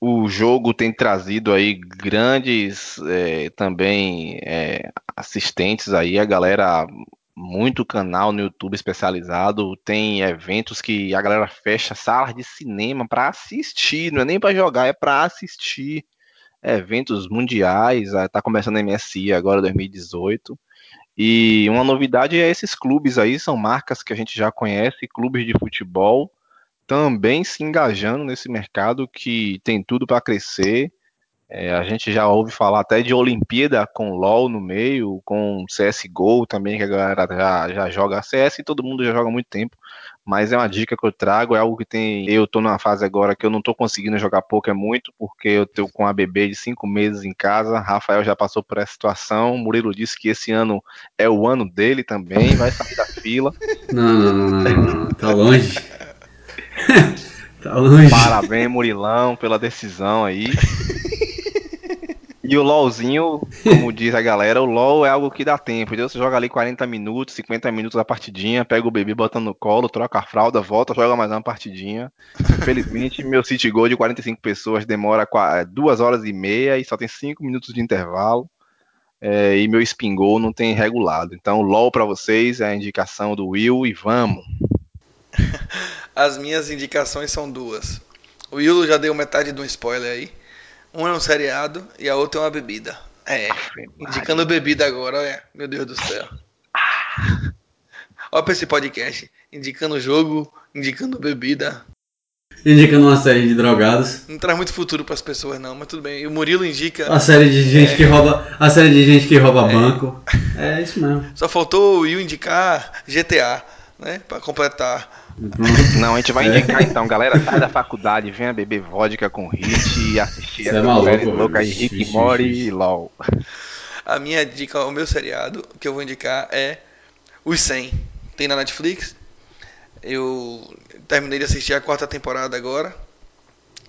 O jogo tem trazido aí grandes é, também é, assistentes aí, a galera muito canal no YouTube especializado, tem eventos que a galera fecha salas de cinema para assistir, não é nem para jogar, é para assistir eventos mundiais, tá começando a MSI agora 2018. E uma novidade é esses clubes aí, são marcas que a gente já conhece, clubes de futebol, também se engajando nesse mercado que tem tudo para crescer. É, a gente já ouve falar até de Olimpíada com LoL no meio, com CSGO também, que a galera já, já joga CS e todo mundo já joga há muito tempo. Mas é uma dica que eu trago, é algo que tem. Eu tô numa fase agora que eu não tô conseguindo jogar Pokémon muito, porque eu tô com a bebê de cinco meses em casa. Rafael já passou por essa situação. Murilo disse que esse ano é o ano dele também, vai sair da fila. Não, não, não, não, não, não. tá longe. tá longe. Parabéns, Murilão, pela decisão aí. E o LOLzinho, como diz a galera, o LOL é algo que dá tempo. Entendeu? Você joga ali 40 minutos, 50 minutos a partidinha, pega o bebê, bota no colo, troca a fralda, volta, joga mais uma partidinha. Infelizmente, meu City Goal de 45 pessoas demora 2 horas e meia e só tem 5 minutos de intervalo. É, e meu Spin Goal não tem regulado. Então, LOL para vocês é a indicação do Will e vamos. As minhas indicações são duas. O Will já deu metade de um spoiler aí. Um é um seriado e a outra é uma bebida. É, indicando bebida agora, olha. Meu Deus do céu. Olha pra esse podcast. Indicando jogo, indicando bebida. Indicando uma série de drogados. Não traz muito futuro pras pessoas, não, mas tudo bem. E o Murilo indica. A série de gente é... que rouba. A série de gente que rouba é... banco. É isso mesmo. Só faltou o Will indicar GTA, né? Pra completar. Não, a gente vai indicar então, galera, sai da faculdade, venha beber vodka com Hit e assistir a é maluco, série louca aí, Rick Mori e LOL. A minha dica, o meu seriado que eu vou indicar é Os 100. Tem na Netflix. Eu terminei de assistir a quarta temporada agora.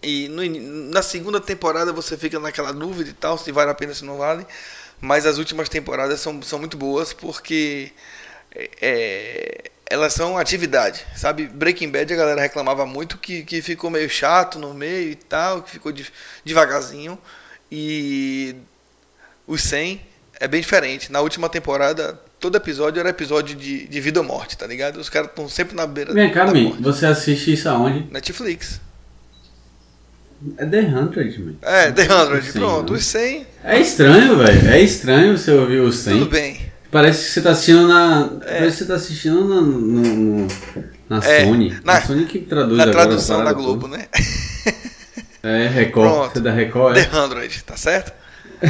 E no, na segunda temporada você fica naquela dúvida e tal, se vale a pena, se não vale. Mas as últimas temporadas são, são muito boas porque é, elas são atividade, sabe? Breaking Bad a galera reclamava muito que, que ficou meio chato no meio e tal, que ficou devagarzinho. E os 100 é bem diferente. Na última temporada, todo episódio era episódio de, de vida ou morte, tá ligado? Os caras estão sempre na beira Vem cá, da morte. você assiste isso aonde? Netflix. É The Hundred, man. É, The Hundred, pronto, os 100. É estranho, velho. É estranho você ouvir os 100. Tudo bem. Parece que você tá assistindo na. É. Parece que você tá assistindo na, no, no, na é. Sony. Na, a Sony que traduz na agora. tradução da Globo, tudo. né? É, Record. Pronto. Você é da Record, é? The Hundred, tá certo?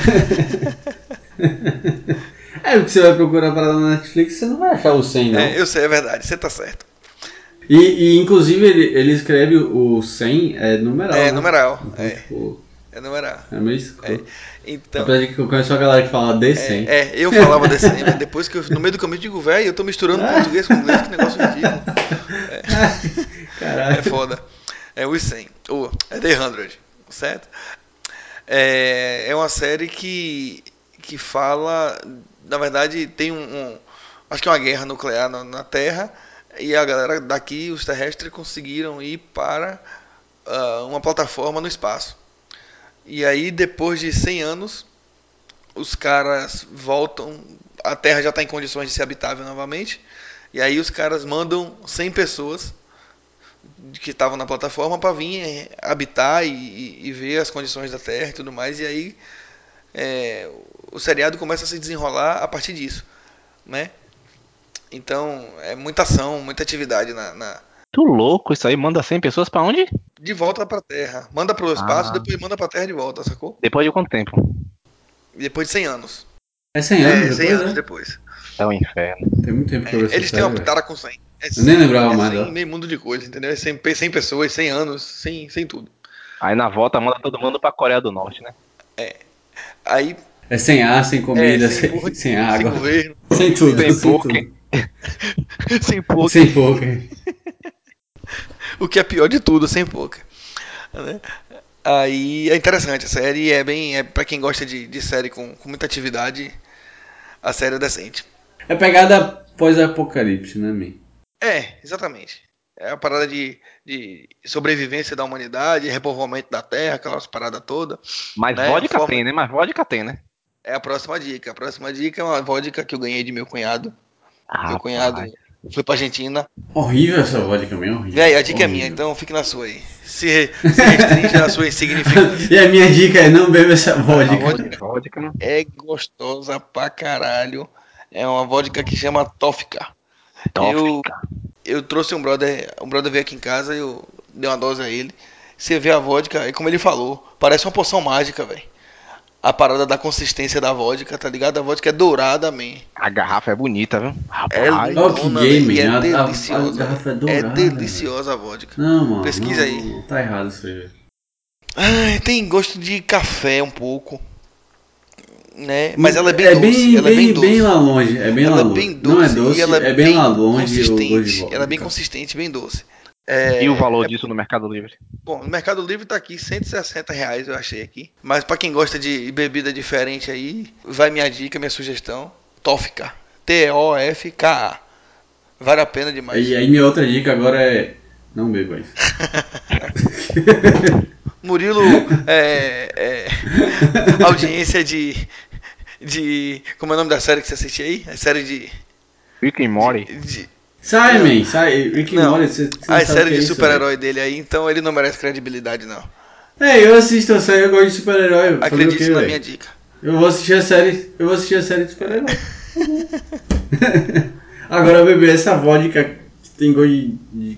é, o que você vai procurar para na Netflix, você não vai achar o 100, não. É, eu sei, é verdade, você tá certo. E, e inclusive ele, ele escreve o 100 é numeral. É, né? numeral. Então, é. Tipo, é numeral. É meio escuro. É. Então, Apesar de que eu conheço uma galera que fala D100. É, é eu falava D100, mas depois que eu, no meio do caminho, digo, velho, eu tô misturando português com inglês, que negócio ridículo. É, é foda. É o 100, ou é The 100, certo? É, é uma série que, que fala, na verdade, tem um, um acho que é uma guerra nuclear na, na, Terra, e a galera daqui, os terrestres, conseguiram ir para uh, uma plataforma no espaço. E aí, depois de 100 anos, os caras voltam. A Terra já está em condições de ser habitável novamente. E aí, os caras mandam 100 pessoas que estavam na plataforma para vir é, habitar e, e, ver as condições da Terra e tudo mais. E aí, é, o seriado começa a se desenrolar a partir disso. Né? Então, é muita ação, muita atividade na, na Tu louco, isso aí manda 100 pessoas para onde? De volta pra Terra. Manda pro espaço, ah. depois manda pra Terra de volta, sacou? Depois de quanto tempo? Depois de 100 anos. É 100 anos? É, depois, 100 anos né? depois. É um inferno. Tem muito tempo que eu é, Eles têm uma pitada com 100. É 100, eu nem lembrava é mais. 100, meio mundo de coisa, entendeu? É 100, 100 pessoas, 100 anos, 100, 100 tudo. Aí na volta manda todo mundo pra Coreia do Norte, né? É. Aí. É sem ar, sem comida, é, sem, sem, sem, água. Sem governo. Sem tudo. Sem, sem poker. sem poker. Sem poker. o que é pior de tudo, sem poker. Né? Aí é interessante a série, é bem. É para quem gosta de, de série com, com muita atividade, a série é decente. É pegada pós-apocalipse, né, mim? É, exatamente. É a parada de, de sobrevivência da humanidade, repovoamento da terra, aquelas paradas todas. Mas né? vodka forma... tem, né? Mas vodka tem, né? É a próxima dica. A próxima dica é uma vodka que eu ganhei de meu cunhado. Ah, meu cunhado pai. Foi pra Argentina. Horrível essa vodka mesmo. Horrível. Véi, a dica horrível. é minha, então fique na sua aí. Se, se restringe na sua insignificância. e a minha dica é não beba essa vodka. A vodka, vodka é gostosa pra caralho. É uma vodka que chama Tófica. Eu, eu trouxe um brother, um brother veio aqui em casa, eu dei uma dose a ele. Você vê a vodka, é como ele falou, parece uma poção mágica, velho. A parada da consistência da vodka, tá ligado? A vodka é dourada, man. A garrafa é bonita, viu? É Rapaz. lindona, Ó, que gay, man, e é deliciosa. a garrafa é é dourada, deliciosa a vodka. Não, mano. Pesquisa não, aí. não, Tá errado isso aí. Ai, tem gosto de café um pouco. Né? Mas ela é bem é doce. Bem, ela bem, é bem doce. bem lá longe. É bem ela lá é longe. bem doce. Não é doce, e ela é, bem lá longe consistente. Ela é bem consistente, bem doce. É, E o valor disso no Mercado Livre? Bom, no Mercado Livre tá aqui 160 reais, eu achei aqui. Mas pra quem gosta de bebida diferente aí, vai minha dica, minha sugestão. Tófica. T-O-F-K-A. Vale a pena demais. E aí minha outra dica agora é. Não beba isso. Murilo é, é, audiência de de como é o nome da série que você assiste aí? A série de, Rick and Morty. de Sai, man, sai. Rick Não. Morty, você, você é de super-herói dele aí, então ele não merece credibilidade não. É, eu assisto a série, eu gosto de super-herói. Acredite quê, na velho? minha dica. Eu vou assistir a série. Eu vou assistir a série de super-herói. Agora beber essa vodka que tem gosto de. de-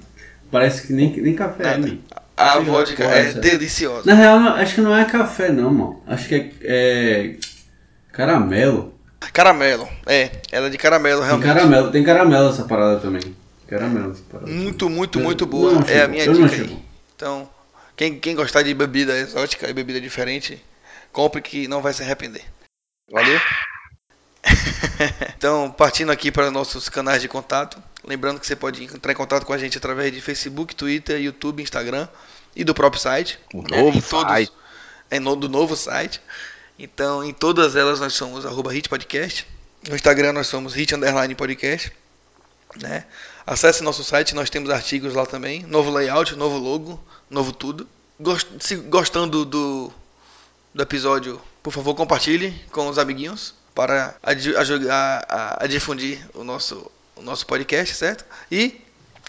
parece que nem, nem café, Nada. man. A vodka porra, é essa. deliciosa. Na real, acho que não é café não, mano. Acho que é. é caramelo. Caramelo, é, ela é de caramelo Tem realmente. caramelo, tem caramelo essa parada também. Caramelo essa parada. Muito, muito, Eu- muito não boa. É a minha eu dica aí. Então, quem, quem gostar de bebida exótica e bebida diferente, compre que não vai se arrepender. Valeu? Então, partindo aqui para nossos canais de contato, lembrando que você pode entrar em contato com a gente através de Facebook, Twitter, YouTube, Instagram e do próprio site. O novo Em todos- site. É no, do novo site. Então, em todas elas nós somos arroba. No Instagram nós somos Hit Underline Podcast. Né? Acesse nosso site, nós temos artigos lá também. Novo layout, novo logo, novo tudo. Se gostando do, do episódio, por favor, compartilhe com os amiguinhos para ajudar a, a difundir o nosso, o nosso podcast, certo? E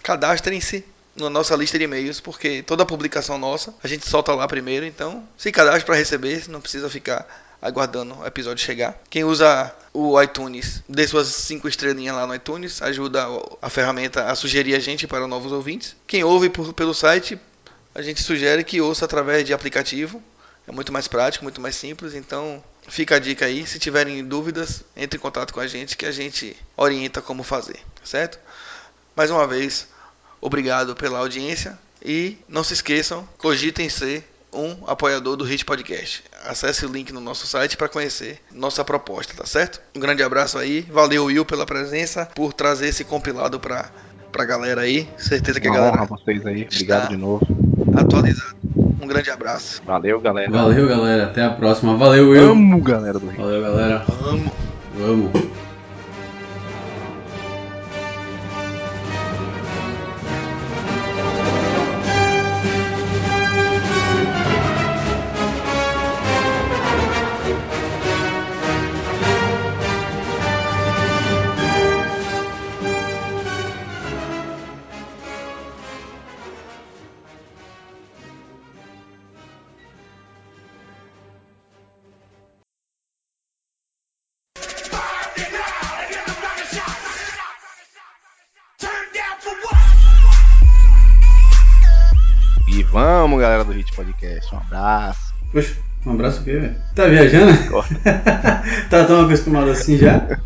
cadastrem-se na nossa lista de e-mails, porque toda publicação nossa a gente solta lá primeiro, então se cadastre para receber, não precisa ficar aguardando o episódio chegar. Quem usa o iTunes, dê suas cinco estrelinhas lá no iTunes, ajuda a ferramenta a sugerir a gente para novos ouvintes. Quem ouve por- pelo site, a gente sugere que ouça através de aplicativo. É muito mais prático, muito mais simples. Então, fica a dica aí. Se tiverem dúvidas, entre em contato com a gente que a gente orienta como fazer, certo? Mais uma vez, obrigado pela audiência e não se esqueçam, cogitem ser um apoiador do Hit Podcast. Acesse o link no nosso site para conhecer nossa proposta, tá certo? Um grande abraço aí. Valeu, Will, pela presença, por trazer esse compilado pra, pra galera aí. Certeza que a Uma galera honra vocês aí. Obrigado de novo. atualizada. Um grande abraço. Valeu, galera. Valeu, galera. Até a próxima. Valeu, Will. Amo, galera do Rio. Valeu, galera. Amo. Vamos. Podcast. Um abraço. Poxa, um abraço o quê, velho? Tá viajando? tá tão acostumado assim já?